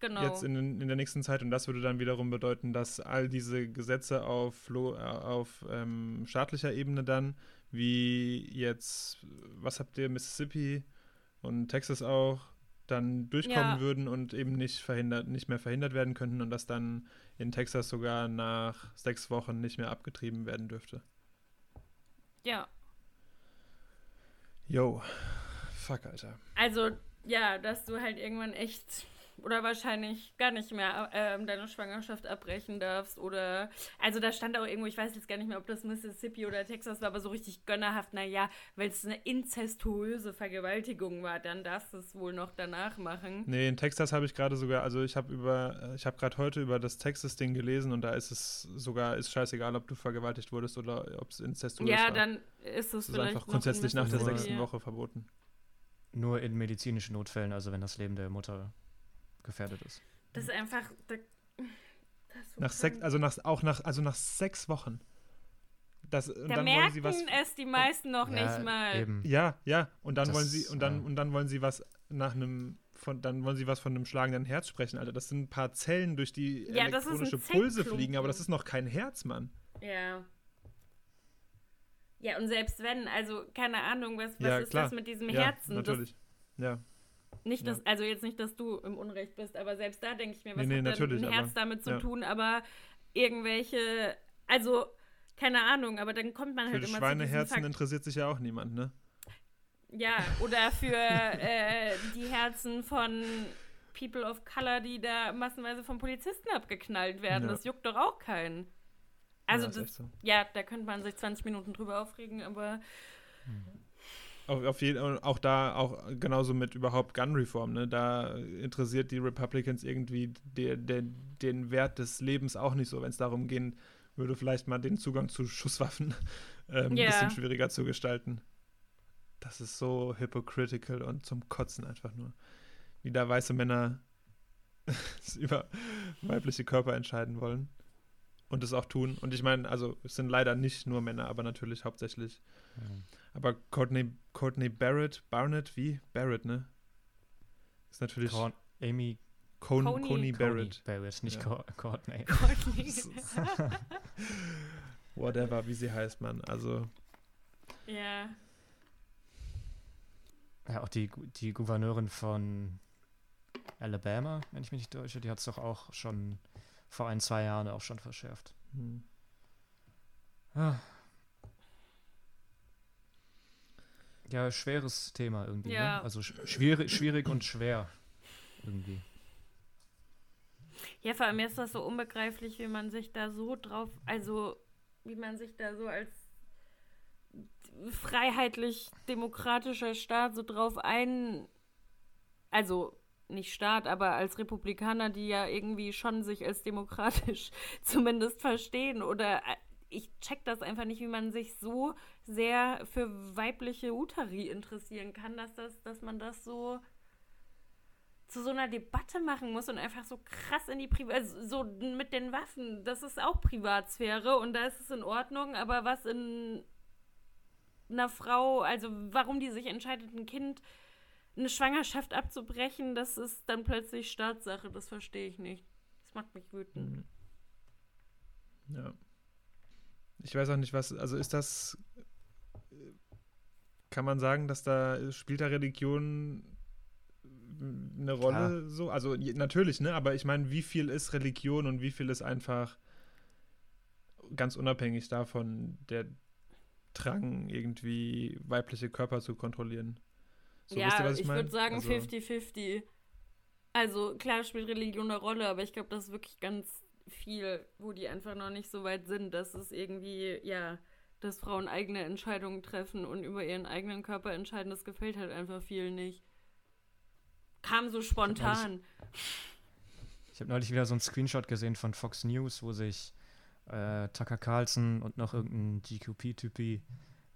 Genau. jetzt in, in der nächsten Zeit und das würde dann wiederum bedeuten, dass all diese Gesetze auf, äh, auf ähm, staatlicher Ebene dann, wie jetzt, was habt ihr, Mississippi und Texas auch, dann durchkommen Ja. würden und eben nicht verhindert, nicht mehr verhindert werden könnten und dass dann in Texas sogar nach sechs Wochen nicht mehr abgetrieben werden dürfte. ja. Yo, fuck, Alter. Also, ja, dass du halt irgendwann echt oder wahrscheinlich gar nicht mehr ähm, deine Schwangerschaft abbrechen darfst oder also da stand auch irgendwo, ich weiß jetzt gar nicht mehr, ob das Mississippi oder Texas war, aber so richtig gönnerhaft, naja, weil es eine inzestuöse Vergewaltigung war, dann darfst du es wohl noch danach machen. Nee, in Texas habe ich gerade sogar, also ich habe über, ich habe gerade heute über das Texas-Ding gelesen und da ist es sogar, ist scheißegal, ob du vergewaltigt wurdest oder ob es inzestuös Ja, war. dann ist es das ist vielleicht einfach noch grundsätzlich nach der sechsten ja. Woche verboten. Nur in medizinischen Notfällen, also wenn das Leben der Mutter gefährdet ist. Das ist einfach da, das so Nach sechs, also nach, auch nach, also nach sechs Wochen. Das, und da dann wollen sie was. merken es die meisten noch Ja, nicht mal. Eben. Ja, ja. Und dann Das, wollen sie, und dann, ja. und dann wollen sie was nach einem, von, dann wollen sie was von einem schlagenden Herz sprechen, Alter. Das sind ein paar Zellen, durch die Ja, das elektronische Pulse fliegen, aber das ist noch kein Herz, Mann. Ja. Ja, und selbst wenn, also keine Ahnung, was, was ja, ist klar. das mit diesem ja, Herzen? Natürlich. ja. Nicht, Ja. dass, also jetzt nicht, dass du im Unrecht bist, aber selbst da denke ich mir, was Nee, nee, hat denn ein Herz aber- damit zu ja. tun? Aber irgendwelche, also keine Ahnung, aber dann kommt man Für halt immer Schweineherzen zu interessiert sich ja auch niemand, ne? Ja, oder für äh, die Herzen von People of Color, die da massenweise von Polizisten abgeknallt werden. Ja. Das juckt doch auch keinen. Also ja, das, so. ja, da könnte man sich 20 Minuten drüber aufregen, aber Auf, auf jeden, auch da, auch genauso mit überhaupt Gun Reform, ne? Da interessiert die Republicans irgendwie der, der, den Wert des Lebens auch nicht so, wenn es darum gehen würde, vielleicht mal den Zugang zu Schusswaffen ähm, ein Ja. bisschen schwieriger zu gestalten. Das ist so hypocritical und zum Kotzen einfach nur. Wie da weiße Männer über weibliche Körper entscheiden wollen. Und es auch tun. Und ich meine, also es sind leider nicht nur Männer, aber natürlich hauptsächlich aber Courtney, Courtney Barrett, Barnett, wie? Barrett, ne? Ist natürlich Corn, Amy Con, Coney- Coney Coney Barrett. Barrett, nicht Ja. Courtney. Courtney. Whatever, wie sie heißt, man. Also, ja. Ja, auch die, die Gouverneurin von Alabama, wenn ich mich nicht täusche, die hat es doch auch schon vor ein, zwei Jahren auch schon verschärft. hm. Ah. Ja, schweres Thema irgendwie. Ja. Ne? Also sch schwierig, schwierig und schwer irgendwie. Ja, vor allem ist das so unbegreiflich, wie man sich da so drauf, also wie man sich da so als freiheitlich-demokratischer Staat so drauf ein, also nicht Staat, aber als Republikaner, die ja irgendwie schon sich als demokratisch zumindest verstehen oder ich check das einfach nicht, wie man sich so sehr für weibliche Utari interessieren kann, dass das, dass man das so zu so einer Debatte machen muss und einfach so krass in die Privat, also so mit den Waffen, das ist auch Privatsphäre und da ist es in Ordnung, aber was in einer Frau, also warum die sich entscheidet, ein Kind eine Schwangerschaft abzubrechen, das ist dann plötzlich Staatssache, das verstehe ich nicht. Das macht mich wütend. hm. Ja. Ich weiß auch nicht, was, also ist das, kann man sagen, dass da, spielt da Religion eine Rolle so? Also natürlich, ne? Aber ich meine, wie viel ist Religion und wie viel ist einfach ganz unabhängig davon der Drang, irgendwie weibliche Körper zu kontrollieren? So, ja, ihr, was ich, mein? würde sagen Also- 50-50. Also klar spielt Religion eine Rolle, aber ich glaube, das ist wirklich ganz viel, wo die einfach noch nicht so weit sind, dass es irgendwie, ja, dass Frauen eigene Entscheidungen treffen und über ihren eigenen Körper entscheiden, das gefällt halt einfach vielen nicht. Kam so spontan. Ich habe neulich wieder so einen Screenshot gesehen von Fox News, wo sich äh, Tucker Carlson und noch irgendein GQP-Typi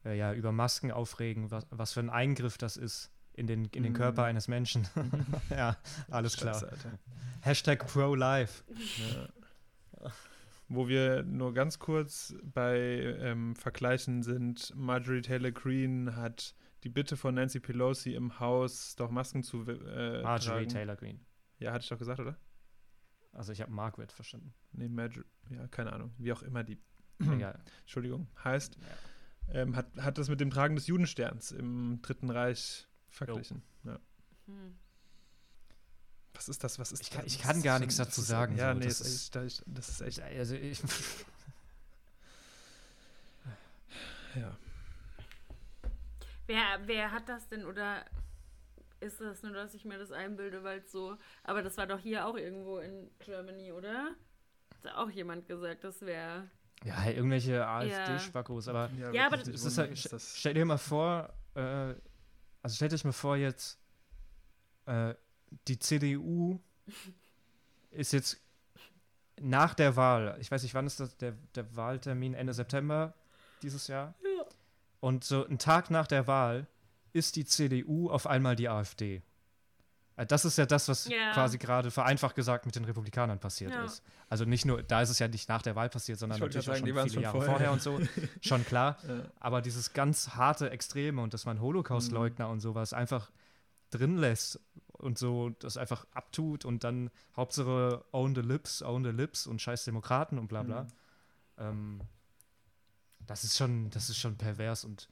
äh, ja, über Masken aufregen, was, was für ein Eingriff das ist in den, in den Mhm. Körper eines Menschen. ja, alles klar. Alter. Hashtag ProLife. Ja. Wo wir nur ganz kurz bei ähm, Vergleichen sind, Marjorie Taylor Greene hat die Bitte von Nancy Pelosi im Haus, doch Masken zu äh, Marjorie tragen. Taylor Greene. Ja, hatte ich doch gesagt, oder? Also ich habe Margaret verstanden. Nee, Marjorie, ja, keine Ahnung, wie auch immer die, Egal. Entschuldigung, heißt, Ja. ähm, hat, hat das mit dem Tragen des Judensterns im Dritten Reich verglichen. Ja. Hm. Was ist das? Was ist Ich kann- das? ich kann gar das nichts dazu Das sagen, Ja, so, nee, das das, ist, echt- das ist echt. Also ich, Ja. Wer, wer hat das denn oder ist das nur, dass ich mir das einbilde, weil es so. Aber das war doch hier auch irgendwo in Germany, oder? Hat auch jemand gesagt, das wäre. ja, irgendwelche AfD-Spackos, aber Ja, aber wirklich es nicht ist halt, ist das- stell dir mal vor, äh, also stellt euch mal vor jetzt, äh, die CDU ist jetzt nach der Wahl, ich weiß nicht, wann ist das, der, der Wahltermin, Ende September dieses Jahr? Ja. Und so einen Tag nach der Wahl ist die CDU auf einmal die AfD. Äh, Das ist ja das, was Ja. quasi gerade vereinfacht gesagt mit den Republikanern passiert Ja. ist. Also nicht nur, da ist es ja nicht nach der Wahl passiert, sondern natürlich sagen, schon die viele waren's Jahre schon vorher und so. Schon klar. Ja. Aber dieses ganz harte Extreme und dass man Holocaust-Leugner und sowas drin lässt und so das einfach abtut und dann Hauptsache own the lips, own the lips und scheiß Demokraten und bla bla. Mhm. Ähm, das ist schon, das ist schon pervers und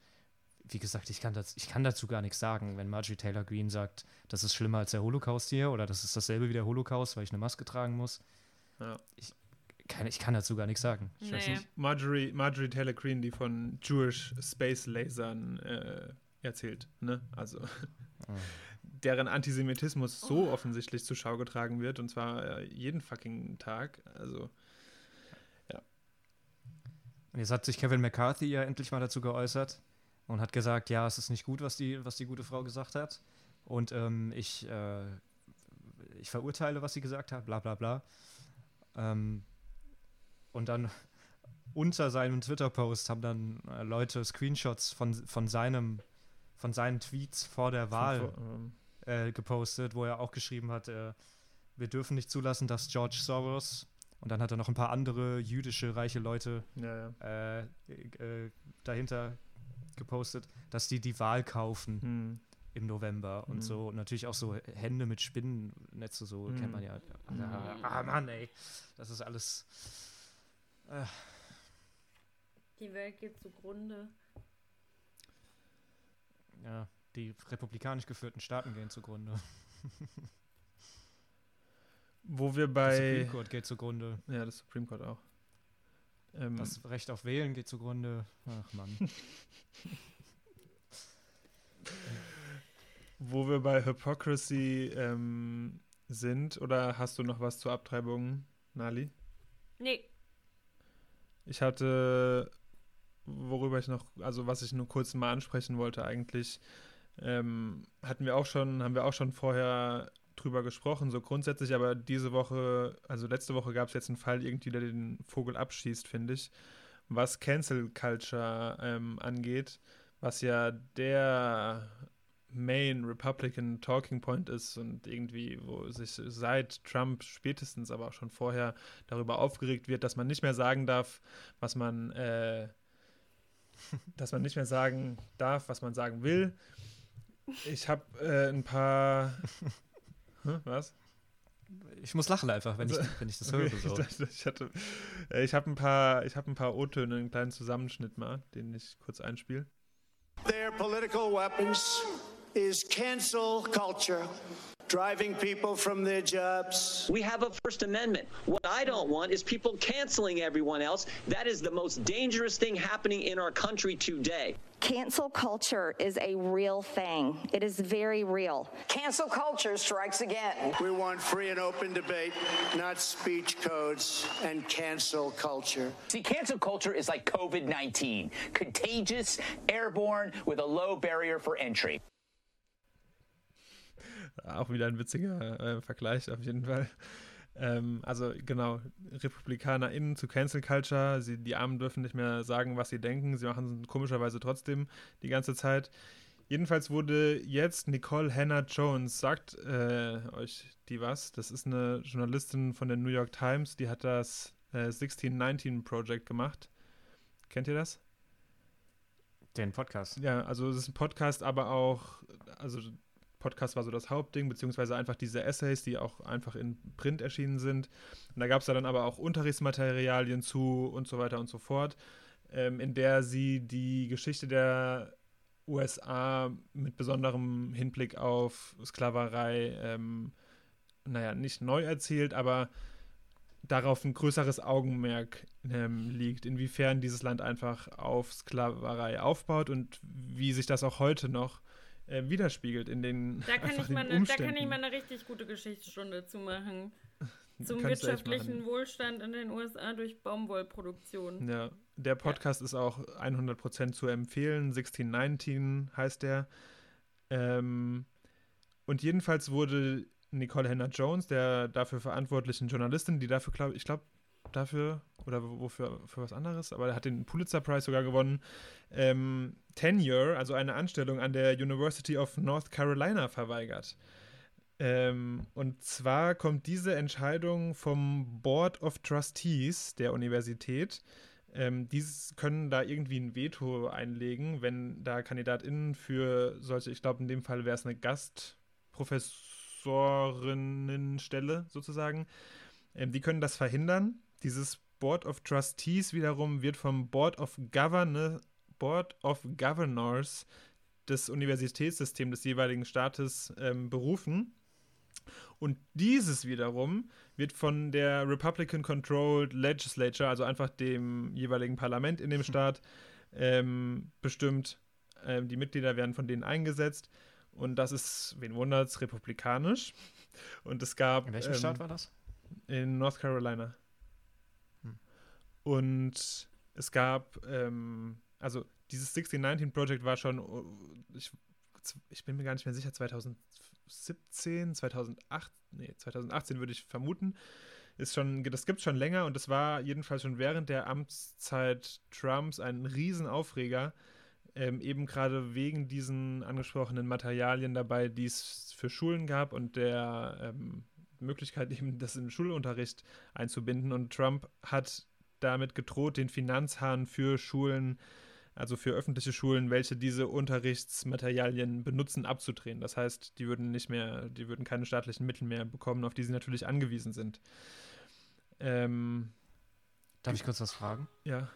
wie gesagt, ich kann, das, ich kann dazu gar nichts sagen, wenn Marjorie Taylor Greene sagt, das ist schlimmer als der Holocaust hier oder das ist dasselbe wie der Holocaust, weil ich eine Maske tragen muss. Ja. Ich, kann, ich kann dazu gar nichts sagen. Ich weiß Nee. nicht. Marjorie, Marjorie Taylor Greene, die von Jewish Space Lasern äh, erzählt, ne? Also Ah. Deren Antisemitismus so offensichtlich zur Schau getragen wird und zwar äh, jeden fucking Tag. Also Und jetzt hat sich Kevin McCarthy ja endlich mal dazu geäußert und hat gesagt, ja, es ist nicht gut, was die, was die gute Frau gesagt hat. Und ähm, ich, äh, ich verurteile, was sie gesagt hat, bla bla bla. Ähm, und dann unter seinem Twitter-Post haben dann äh, Leute Screenshots von, von, seinem, von seinen Tweets vor der Wahl ähm, äh, gepostet, wo er auch geschrieben hat, äh, wir dürfen nicht zulassen, dass George Soros und dann hat er noch ein paar andere jüdische reiche Leute ja, ja. äh, äh, dahinter gepostet, dass die die Wahl kaufen Hm. im November und Mhm. so und natürlich auch so Hände mit Spinnennetze so Mhm. kennt man ja. Ah, ah Mann, ey, das ist alles. Äh, Die Welt geht zugrunde. ja, die republikanisch geführten Staaten gehen zugrunde. Wo wir Der bei Supreme Court geht zugrunde. ja das Supreme Court auch. Ähm, Das Recht auf Wählen geht zugrunde. Ach Mann. Wo wir bei Hypocrisy ähm, sind, oder hast du noch was zur Abtreibung, Nali? Nee. Ich hatte, worüber ich noch, also was ich nur kurz mal ansprechen wollte eigentlich, ähm, hatten wir auch schon, haben wir auch schon vorher drüber gesprochen, so grundsätzlich, aber diese Woche, also letzte Woche gab es jetzt einen Fall irgendwie, der den Vogel abschießt, finde ich, was Cancel Culture ähm, angeht, was ja der Main Republican Talking Point ist und irgendwie, wo sich seit Trump spätestens, aber auch schon vorher darüber aufgeregt wird, dass man nicht mehr sagen darf, was man, äh, dass man nicht mehr sagen darf, was man sagen will. Ich habe äh, ein paar. Hä, was? Ich muss lachen einfach, wenn, ich, wenn ich das Okay, höre. So. Ich, dachte, ich, hatte, äh, ich habe ein paar, ich habe ein paar O-Töne, einen kleinen Zusammenschnitt mal, den ich kurz einspiele. Their political weapons is cancel culture. Driving people from their jobs. We have a First Amendment. What I don't want is people canceling everyone else. That is the most dangerous thing happening in our country today. Cancel culture is a real thing. It is very real. Cancel culture strikes again. We want free and open debate, not speech codes and cancel culture. See, cancel culture is like COVID 19 contagious, airborne, with a low barrier for entry. Auch wieder ein witziger äh, Vergleich auf jeden Fall. Ähm, also genau, RepublikanerInnen zu Cancel Culture, sie, die Armen dürfen nicht mehr sagen, was sie denken, sie machen es komischerweise trotzdem die ganze Zeit. Jedenfalls wurde jetzt Nicole Hannah Jones, sagt äh, euch die was? Das ist eine Journalistin von der New York Times, die hat das äh, 1619 Project gemacht. Kennt ihr das? Den Podcast. Ja, also es ist ein Podcast, aber auch, also Podcast war so das Hauptding, beziehungsweise einfach diese Essays, die auch einfach in Print erschienen sind. Und da gab es dann aber auch Unterrichtsmaterialien zu und so weiter und so fort, ähm, in der sie die Geschichte der USA mit besonderem Hinblick auf Sklaverei, ähm, naja, nicht neu erzählt, aber darauf ein größeres Augenmerk ähm, liegt, inwiefern dieses Land einfach auf Sklaverei aufbaut und wie sich das auch heute noch äh, widerspiegelt in den Da kann, ich mal eine, da kann ich mal eine richtig gute Geschichtsstunde zu machen. Zum wirtschaftlichen Wohlstand in den USA durch Baumwollproduktion. Ja, der Podcast ja. ist auch 100% zu empfehlen. 1619 heißt der. Ähm, und jedenfalls wurde Nicole Hannah Jones, der dafür verantwortlichen Journalistin, die dafür, glaube ich, glaube, dafür oder wofür für was anderes, aber er hat den Pulitzer Prize sogar gewonnen. Ähm, Tenure, also eine Anstellung an der University of North Carolina, verweigert. Ähm, und zwar kommt diese Entscheidung vom Board of Trustees der Universität. Ähm, die können da irgendwie ein Veto einlegen, wenn da KandidatInnen für solche, ich glaube in dem Fall wäre es eine Gastprofessorinnenstelle sozusagen, ähm, die können das verhindern. Dieses Board of Trustees wiederum wird vom Board of Governor, Board of Governors des Universitätssystems des jeweiligen Staates ähm, berufen. Und dieses wiederum wird von der Republican-Controlled Legislature, also einfach dem jeweiligen Parlament in dem hm. Staat, ähm, bestimmt. Ähm, die Mitglieder werden von denen eingesetzt. Und das ist, wen wundert es, republikanisch. Und es gab. In welchem ähm, Staat war das? In North Carolina. Und es gab, ähm, also dieses 1619 Project war schon, oh, ich, ich bin mir gar nicht mehr sicher, 2017, 2008, nee, 2018 würde ich vermuten. Ist schon, das gibt es schon länger und es war jedenfalls schon während der Amtszeit Trumps ein Riesenaufreger, ähm, eben gerade wegen diesen angesprochenen Materialien dabei, die es für Schulen gab und der ähm, Möglichkeit, eben das im Schulunterricht einzubinden. Und Trump hat damit gedroht, den Finanzhahn für Schulen, also für öffentliche Schulen, welche diese Unterrichtsmaterialien benutzen, abzudrehen. Das heißt, die würden nicht mehr, die würden keine staatlichen Mittel mehr bekommen, auf die sie natürlich angewiesen sind. Ähm, Darf ich kurz was fragen? Ja.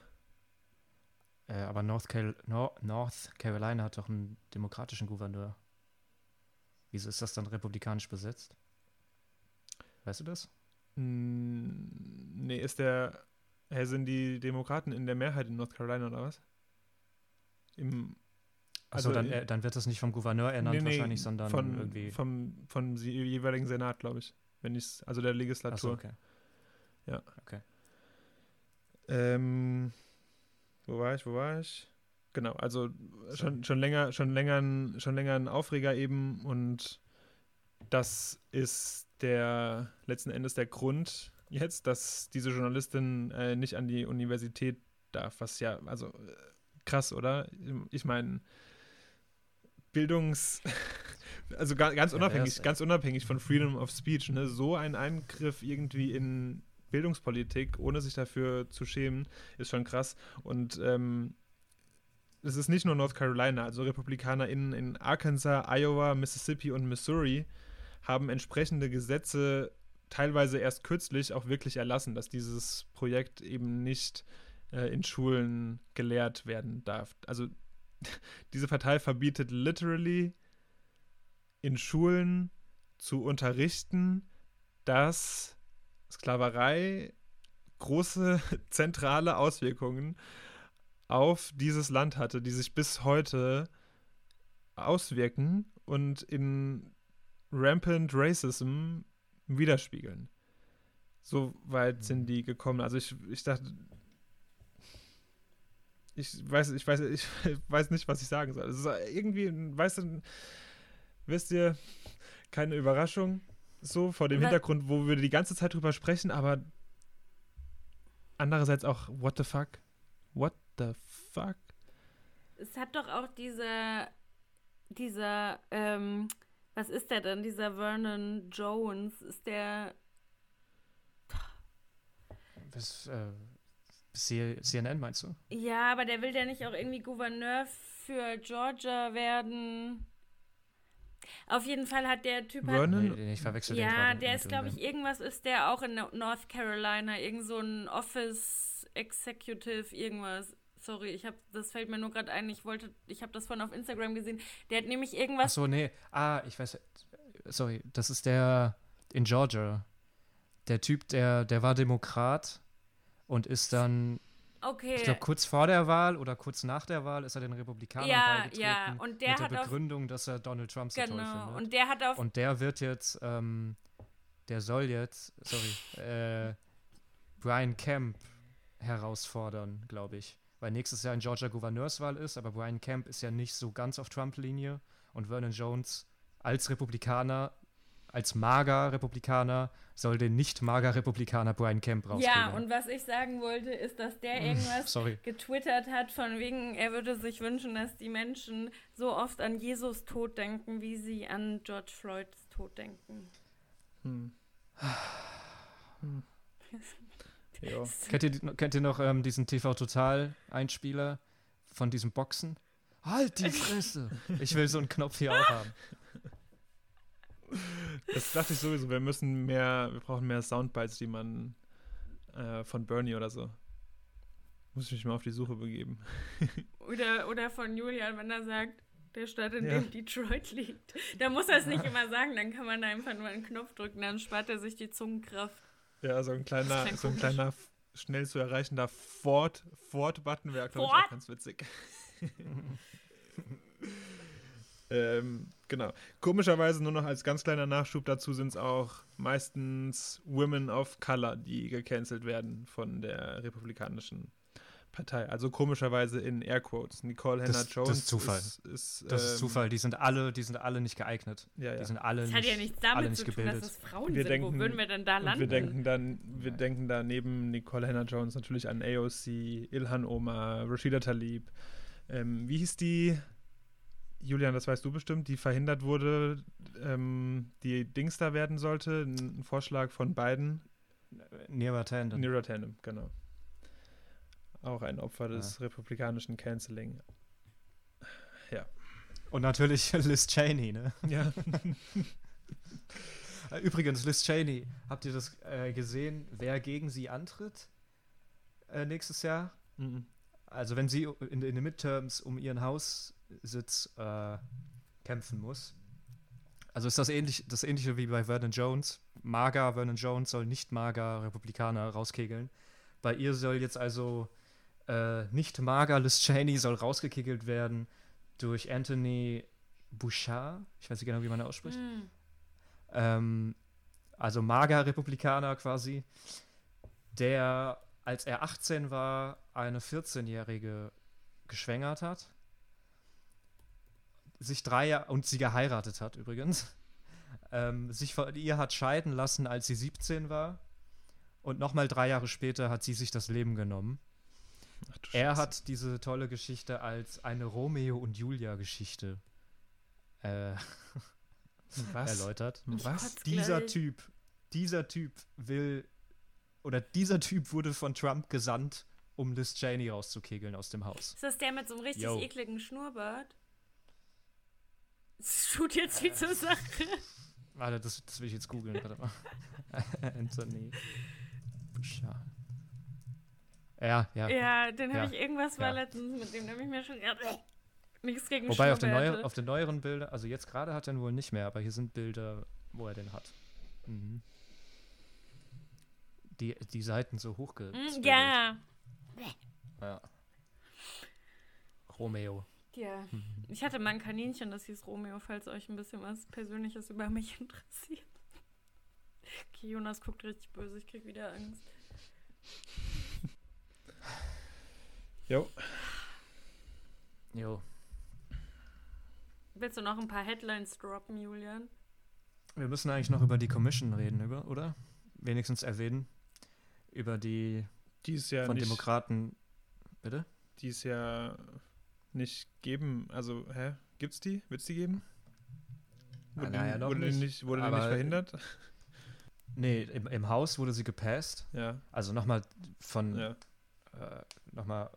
Äh, aber North, Cal Nor North Carolina hat doch einen demokratischen Gouverneur. Wieso ist das dann republikanisch besetzt? Weißt du das? Nee, ist der Hä, sind die Demokraten in der Mehrheit in North Carolina oder was? Im, also dann, äh, dann wird das nicht vom Gouverneur ernannt nee, nee, wahrscheinlich, sondern von, irgendwie. Vom, vom jeweiligen Senat, glaube ich. Wenn ich also der Legislatur. So, okay. Ja. Okay. Ähm, wo war ich, wo war ich? Genau, also schon, schon länger, schon länger, schon länger ein Aufreger eben und das ist der letzten Endes der Grund, jetzt, dass diese Journalistin äh, nicht an die Universität darf, was ja, also äh, krass, oder? Ich meine, Bildungs... also ga, ganz unabhängig, ja, ganz unabhängig von Freedom of Speech, ne? so ein Eingriff irgendwie in Bildungspolitik, ohne sich dafür zu schämen, ist schon krass. Und ähm, es ist nicht nur North Carolina, also RepublikanerInnen in Arkansas, Iowa, Mississippi und Missouri haben entsprechende Gesetze teilweise erst kürzlich auch wirklich erlassen, dass dieses Projekt eben nicht äh, in Schulen gelehrt werden darf. Also diese Partei verbietet literally in Schulen zu unterrichten, dass Sklaverei große zentrale Auswirkungen auf dieses Land hatte, die sich bis heute auswirken und in rampant Racism widerspiegeln. So weit sind die gekommen. Also ich, ich dachte, ich weiß, ich weiß, ich weiß nicht, was ich sagen soll. Es ist irgendwie, weißt du, wisst ihr, keine Überraschung, so vor dem Weil- Hintergrund, wo wir die ganze Zeit drüber sprechen, aber andererseits auch, what the fuck? What the fuck? Es hat doch auch dieser, dieser, ähm, was ist der denn? Dieser Vernon Jones, ist der, Bis, äh, CNN meinst du? ja, aber der will der nicht auch irgendwie Gouverneur für Georgia werden? Auf jeden Fall hat der Typ hat, Vernon? Nee, nee, ich verwechsel den ja, gerade der ist, glaube ich, irgendwas ist der auch in No- North Carolina, irgend so ein Office Executive, irgendwas. Sorry, ich habe, das fällt mir nur gerade ein. Ich wollte, ich habe das vorhin auf Instagram gesehen. Der hat nämlich Ach irgendwas. so, nee. Ah, ich weiß. Sorry, das ist der in Georgia. Der Typ, der, der war Demokrat und ist dann, Okay. ich glaube, kurz vor der Wahl oder kurz nach der Wahl ist er den Republikanern Ja, beigetreten. ja, und der mit hat der auf- Begründung, dass er Donald Trump so toll genau. findet. Und der hat auf. Und der wird jetzt, ähm, der soll jetzt, sorry, äh, Brian Kemp herausfordern, glaube ich. Weil nächstes Jahr in Georgia Gouverneurswahl ist, aber Brian Kemp ist ja nicht so ganz auf Trump-Linie und Vernon Jones als Republikaner, als mager Republikaner, soll den nicht mager Republikaner Brian Kemp rauskriegen. ja, und was ich sagen wollte, ist, dass der irgendwas sorry. getwittert hat, von wegen, er würde sich wünschen, dass die Menschen so oft an Jesus Tod denken, wie sie an George Floyds Tod denken. Hm. Ja. Kennt ihr, kennt ihr noch ähm, diesen TV-Total-Einspieler von diesem Boxen? Halt die Fresse! Ich will so einen Knopf hier auch haben. Das dachte ich sowieso. Wir müssen mehr, wir brauchen mehr Soundbites, die man äh, von Bernie oder so. Muss ich mich mal auf die Suche begeben. Oder, oder von Julian, wenn er sagt, der Stadt, in Ja. dem Detroit liegt. Da muss er es nicht immer sagen, dann kann man da einfach nur einen Knopf drücken, dann spart er sich die Zungenkraft. Ja, so ein kleiner, so ein kleiner schnell zu erreichender Ford, Ford-Button wäre, glaube ich, auch ganz witzig. ähm, genau. Komischerweise nur noch als ganz kleiner Nachschub dazu sind es auch meistens Women of Color, die gecancelt werden von der Republikanischen Partei. Also komischerweise in Airquotes. Nicole Hannah Das- ist Zufall. Ist, ist, Das ist ähm, Zufall. Die sind alle, die sind alle nicht geeignet. Ja, ja. Die sind alle Das nicht, hat ja nichts alle damit nicht zu tun, gebildet. dass es Frauen wir sind. denken, Wo würden wir denn da landen? Wir denken dann, wir denken da neben Nicole Hannah Jones natürlich an AOC, Ilhan Omar, Rashida Tlaib. Ähm, wie hieß die? Julian, das weißt du bestimmt, die verhindert wurde, ähm, die Dings da werden sollte. Ein, Vorschlag von beiden. Nearer Tandem. Nira Tandem, genau. Auch ein Opfer des republikanischen Canceling. Und natürlich Liz Cheney, ne? Ja. Äh, Übrigens, Liz Cheney, habt ihr das äh, gesehen, wer gegen sie antritt äh, nächstes Jahr? Mhm. Also wenn sie in, in den Midterms um ihren Haussitz äh, kämpfen muss. Also ist das ähnlich, das ähnliche wie bei Vernon Jones. Mager Vernon Jones soll nicht mager Republikaner rauskegeln. Bei ihr soll jetzt also äh, nicht mager Liz Cheney soll rausgekegelt werden durch Anthony Bouchard. Ich weiß nicht genau, wie man ihn ausspricht. Hm. Ähm, also mager Republikaner quasi, der, als er 18 war, eine 14-Jährige geschwängert hat. Sich drei Jahre und sie geheiratet hat übrigens. Ähm, sich von ihr hat scheiden lassen, als sie 17 war. Und nochmal drei Jahre später hat sie sich das Leben genommen. Ach Er Scheiße. hat diese tolle Geschichte als eine Romeo und Julia Geschichte äh, erläutert. Was? Dieser. Typ, dieser Typ will oder dieser Typ wurde von Trump gesandt, um Liz Cheney rauszukegeln aus dem Haus. Ist das der mit so einem richtig Yo. ekligen Schnurrbart? Das tut jetzt viel zur Sache. Warte, das, das will ich jetzt googeln. Warte mal. Anthony Bouchard. Ja, ja. Ja, den habe Ja. ich irgendwas war Ja. letztens mit dem, habe ich mir schon gedacht, äh, nichts gegen Wobei auf den, neuer, auf den neueren Bildern, also jetzt gerade hat er ihn wohl nicht mehr, aber hier sind Bilder, wo er den hat. Mhm. Die, die Seiten so hochge. Mm, ja. ja. Romeo. Ja. Ich hatte mal ein Kaninchen, das hieß Romeo, falls euch ein bisschen was Persönliches über mich interessiert. Okay, Jonas guckt richtig böse, ich krieg wieder Angst. Jo. Jo. Willst du noch ein paar Headlines droppen, Julian? Wir müssen eigentlich noch über die Commission reden, über, oder? Wenigstens erwähnen. Über die Die ist ja von nicht, Demokraten. Bitte? die ist ja nicht geben. Also, hä? Gibt's die? Wird's die geben? Wurde, naja, die, noch wurde, nicht. nicht, wurde die Aber- nicht verhindert? Nee, im, im Haus wurde sie gepasst. Ja, Also nochmal von. ja. Äh, nochmal.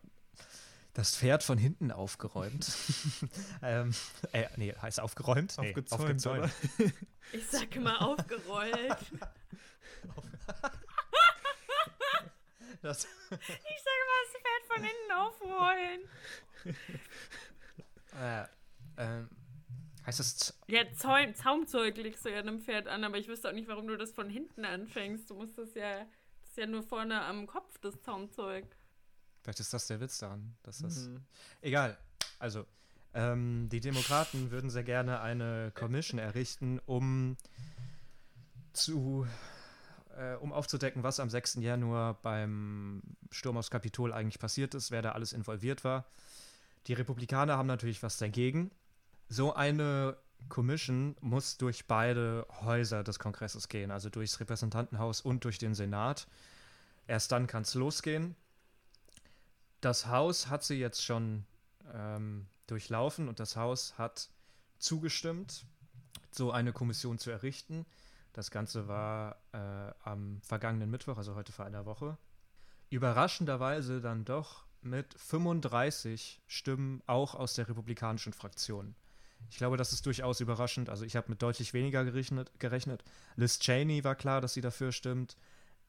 Das Pferd von hinten aufgeräumt. ähm, äh, nee, heißt aufgeräumt? Nee, Aufgezäumt, oder? Ich sag immer aufgerollt. Das, Ich sag immer, das Pferd von hinten aufrollen. äh, ähm, heißt das Ja, Zaum, Zaumzeug legst du ja einem Pferd an, aber ich wüsste auch nicht, warum du das von hinten anfängst. Du musst das ja, das ist ja nur vorne am Kopf, das Zaumzeug. Vielleicht ist das der Witz daran, dass das. Mhm. Egal. Also, ähm, die Demokraten würden sehr gerne eine Commission errichten, um zu äh, um aufzudecken, was am 6. Januar beim Sturm aufs Kapitol eigentlich passiert ist, wer da alles involviert war. Die Republikaner haben natürlich was dagegen. So eine Commission muss durch beide Häuser des Kongresses gehen, also durchs Repräsentantenhaus und durch den Senat. Erst dann kann es losgehen. Das Haus hat sie jetzt schon ähm, durchlaufen und das Haus hat zugestimmt, so eine Kommission zu errichten. Das Ganze war äh, am vergangenen Mittwoch, also heute vor einer Woche. Überraschenderweise dann doch mit 35 Stimmen auch aus der republikanischen Fraktion. Ich glaube, das ist durchaus überraschend. Also ich habe mit deutlich weniger gerechnet, gerechnet. Liz Cheney war klar, dass sie dafür stimmt.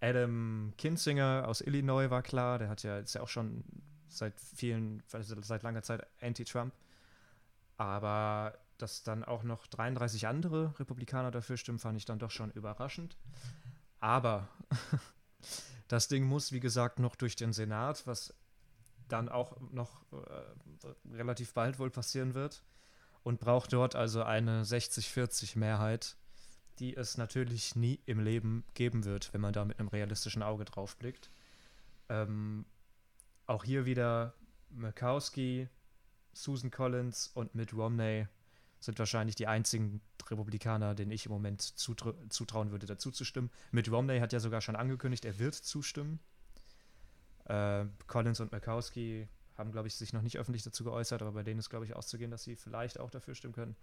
Adam Kinzinger aus Illinois war klar. Der hat ja ist ja auch schon seit vielen, also seit langer Zeit anti-Trump. Aber dass dann auch noch 33 andere Republikaner dafür stimmen, fand ich dann doch schon überraschend. Aber das Ding muss, wie gesagt, noch durch den Senat, was dann auch noch äh, relativ bald wohl passieren wird. Und braucht dort also eine 60-40 Mehrheit, die es natürlich nie im Leben geben wird, wenn man da mit einem realistischen Auge drauf blickt. Ähm, auch hier wieder Murkowski, Susan Collins und Mitt Romney sind wahrscheinlich die einzigen Republikaner, denen ich im Moment zutr- zutrauen würde, dazu zu stimmen. Mitt Romney hat ja sogar schon angekündigt, er wird zustimmen. Äh, Collins und Murkowski haben, glaube ich, sich noch nicht öffentlich dazu geäußert, aber bei denen ist, glaube ich, auszugehen, dass sie vielleicht auch dafür stimmen können.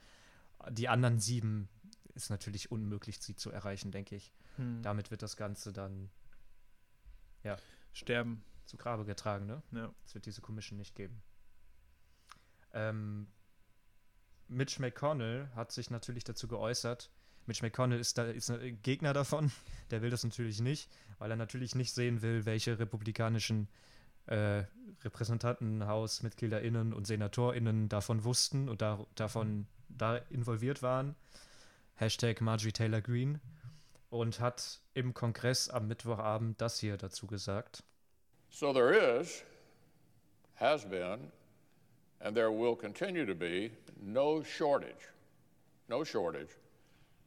Die anderen sieben ist natürlich unmöglich, sie zu erreichen, denke ich. Hm. Damit wird das Ganze dann Sterben. zu Grabe getragen, ne? Ja. Es wird diese Commission nicht geben. Ähm, Mitch McConnell hat sich natürlich dazu geäußert. Mitch McConnell ist, da, ist ein Gegner davon. Der will das natürlich nicht, weil er natürlich nicht sehen will, welche republikanischen äh, RepräsentantenhausmitgliederInnen und SenatorInnen davon wussten und da, davon da involviert waren. Hashtag Marjorie Taylor Greene. Und hat im Kongress am Mittwochabend das hier dazu gesagt. So there is, has been, and there will continue to be no shortage, no shortage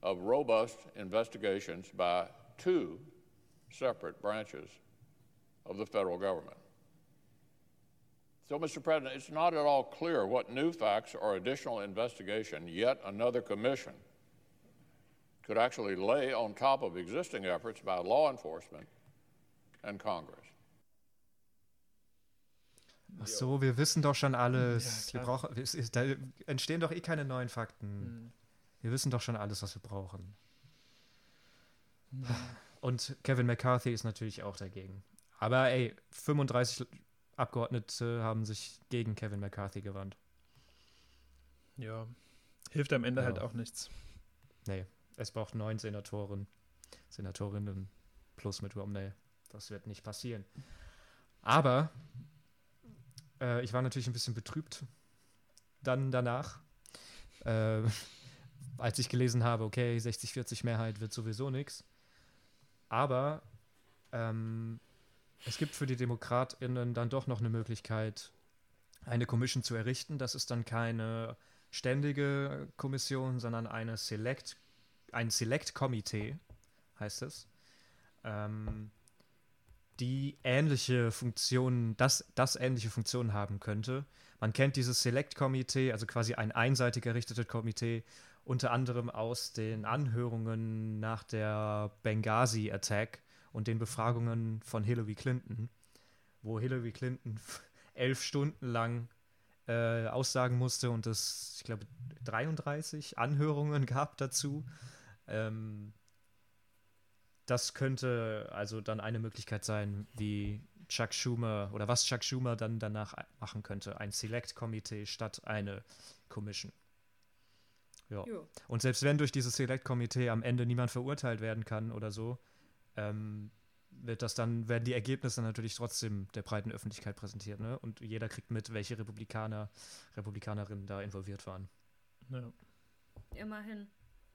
of robust investigations by two separate branches of the federal government. So, Mr. President, it's not at all clear what new facts or additional investigation yet another commission could actually lay on top of existing efforts by law enforcement and Congress. Ach so, wir wissen doch schon alles. Ja, wir brauchen, ist, da entstehen doch eh keine neuen Fakten. Wir wissen doch schon alles, was wir brauchen. Und Kevin McCarthy ist natürlich auch dagegen. Aber ey, 35 Abgeordnete haben sich gegen Kevin McCarthy gewandt. Ja. Hilft am Ende Ja. halt auch nichts. Nee, es braucht neun Senatoren, Senatorinnen plus mit Romney. Das wird nicht passieren. Aber äh, ich war natürlich ein bisschen betrübt dann danach, äh, als ich gelesen habe, okay, 60-40 Mehrheit wird sowieso nichts. Aber ähm, es gibt für die DemokratInnen dann doch noch eine Möglichkeit, eine Commission zu errichten. Das ist dann keine ständige Kommission, sondern eine Select, ein Select-Komitee, heißt es, ähm, die ähnliche Funktionen, das, das ähnliche Funktionen haben könnte. Man kennt dieses Select-Komitee, also quasi ein einseitig errichtetes Komitee, unter anderem aus den Anhörungen nach der Benghazi-Attack und den Befragungen von Hillary Clinton, wo Hillary Clinton elf Stunden lang äh, aussagen musste und es, ich glaube, 33 Anhörungen gab dazu. Ähm, das könnte also dann eine Möglichkeit sein, wie Chuck Schumer oder was Chuck Schumer dann danach machen könnte. Ein Select-Komitee statt eine Commission. Ja. Jo. Und selbst wenn durch dieses Select-Komitee am Ende niemand verurteilt werden kann oder so, ähm, wird das dann, werden die Ergebnisse natürlich trotzdem der breiten Öffentlichkeit präsentiert, ne? Und jeder kriegt mit, welche Republikaner, Republikanerinnen da involviert waren. Ja. Immerhin.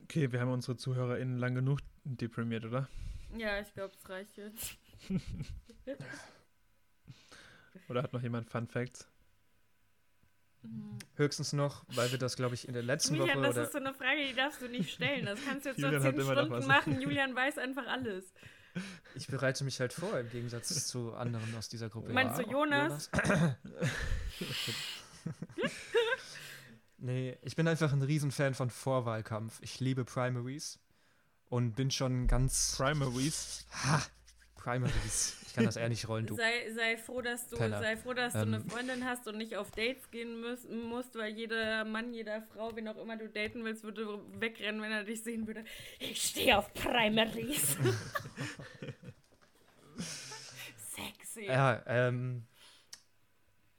Okay, wir haben unsere ZuhörerInnen lang genug deprimiert, oder? Ja, ich glaube, es reicht jetzt. Oder hat noch jemand Fun Facts? Höchstens noch, weil wir das, glaube ich, in der letzten Julian, Woche das oder ist so eine Frage, die darfst du nicht stellen. Das kannst du jetzt Julian noch zehn Stunden machen. Julian weiß einfach alles. ich bereite mich halt vor, im Gegensatz zu anderen aus dieser Gruppe. Meinst du Jonas? nee, ich bin einfach ein Riesenfan von Vorwahlkampf. Ich liebe Primaries und bin schon ganz. Primaries. Ha! Primaries. Ich kann das eher nicht rollen, du. Sei, sei froh, dass du, Penner. sei froh, dass du Ähm. eine Freundin hast und nicht auf Dates gehen müß, musst, weil jeder Mann, jeder Frau, wen auch immer du daten willst, würde wegrennen, wenn er dich sehen würde. Ich stehe auf Primaries. Sexy. Ja, ähm.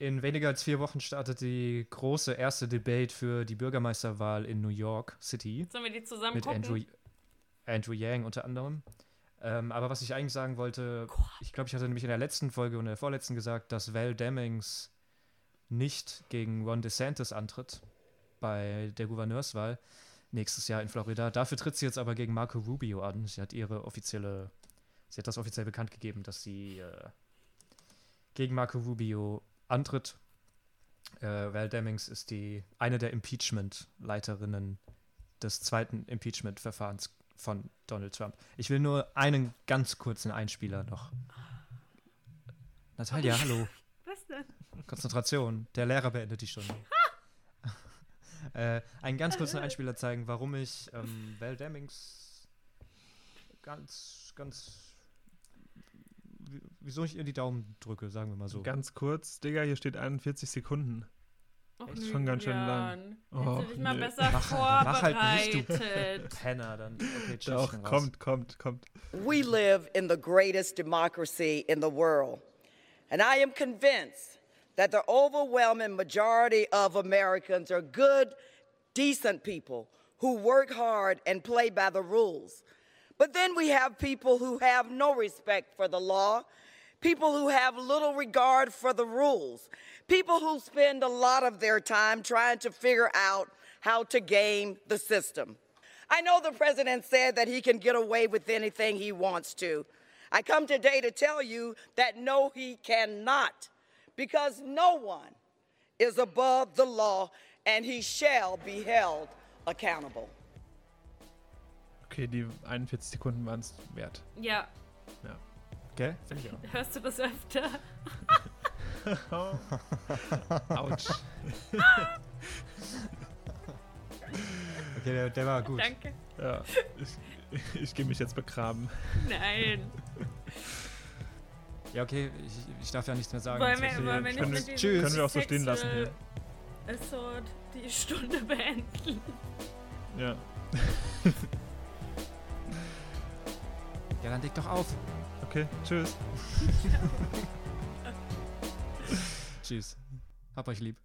In weniger als vier Wochen startet die große erste Debate für die Bürgermeisterwahl in New York City. Sollen wir die zusammen mit gucken? Andrew, Andrew Yang unter anderem. Ähm, aber was ich eigentlich sagen wollte, ich glaube, ich hatte nämlich in der letzten Folge und in der vorletzten gesagt, dass Val Demings nicht gegen Ron DeSantis antritt bei der Gouverneurswahl nächstes Jahr in Florida. Dafür tritt sie jetzt aber gegen Marco Rubio an. Sie hat ihre offizielle, sie hat das offiziell bekannt gegeben, dass sie äh, gegen Marco Rubio antritt. Äh, Val Demings ist die eine der Impeachment-Leiterinnen des zweiten Impeachment-Verfahrens von Donald Trump. Ich will nur einen ganz kurzen Einspieler noch. Natalia, hallo. Was denn? Konzentration. Der Lehrer beendet die Stunde. äh, einen ganz kurzen Einspieler zeigen, warum ich ähm, Val Demings ganz, ganz. wie- Wieso ich ihr die Daumen drücke, sagen wir mal so. Ganz kurz, Digga, hier steht 41 Sekunden. Och, Das ist schon ganz schön lang. Oh, Hättest du dich mal nee. besser Mach, mach halt nicht, du. Penner. Dann, okay, tschüss, Doch, ich bin raus. kommt, kommt, kommt. We live in the greatest democracy in the world. And I am convinced that the overwhelming majority of Americans are good, decent people who work hard and play by the rules. But then we have people who have no respect for the law, people who have little regard for the rules, people who spend a lot of their time trying to figure out how to game the system. I know the president said that he can get away with anything he wants to. I come today to tell you that no, he cannot, because no one is above the law and he shall be held accountable. Okay, die 41 Sekunden waren es wert. Ja, Ja. Gell? Finde ich auch. hörst du das öfter? Autsch. Okay, der, der war gut. Danke. Ja, ich, ich gehe mich jetzt begraben. Nein. Ja, okay, ich, ich darf ja nichts mehr sagen. Wollen wir, wollen wir nicht können diesem Tschüss. Können wir auch so stehen lassen hier. Assault die Stunde beenden? Ja. Ja, dann leg doch auf. Okay, tschüss. Tschüss. Hab euch lieb.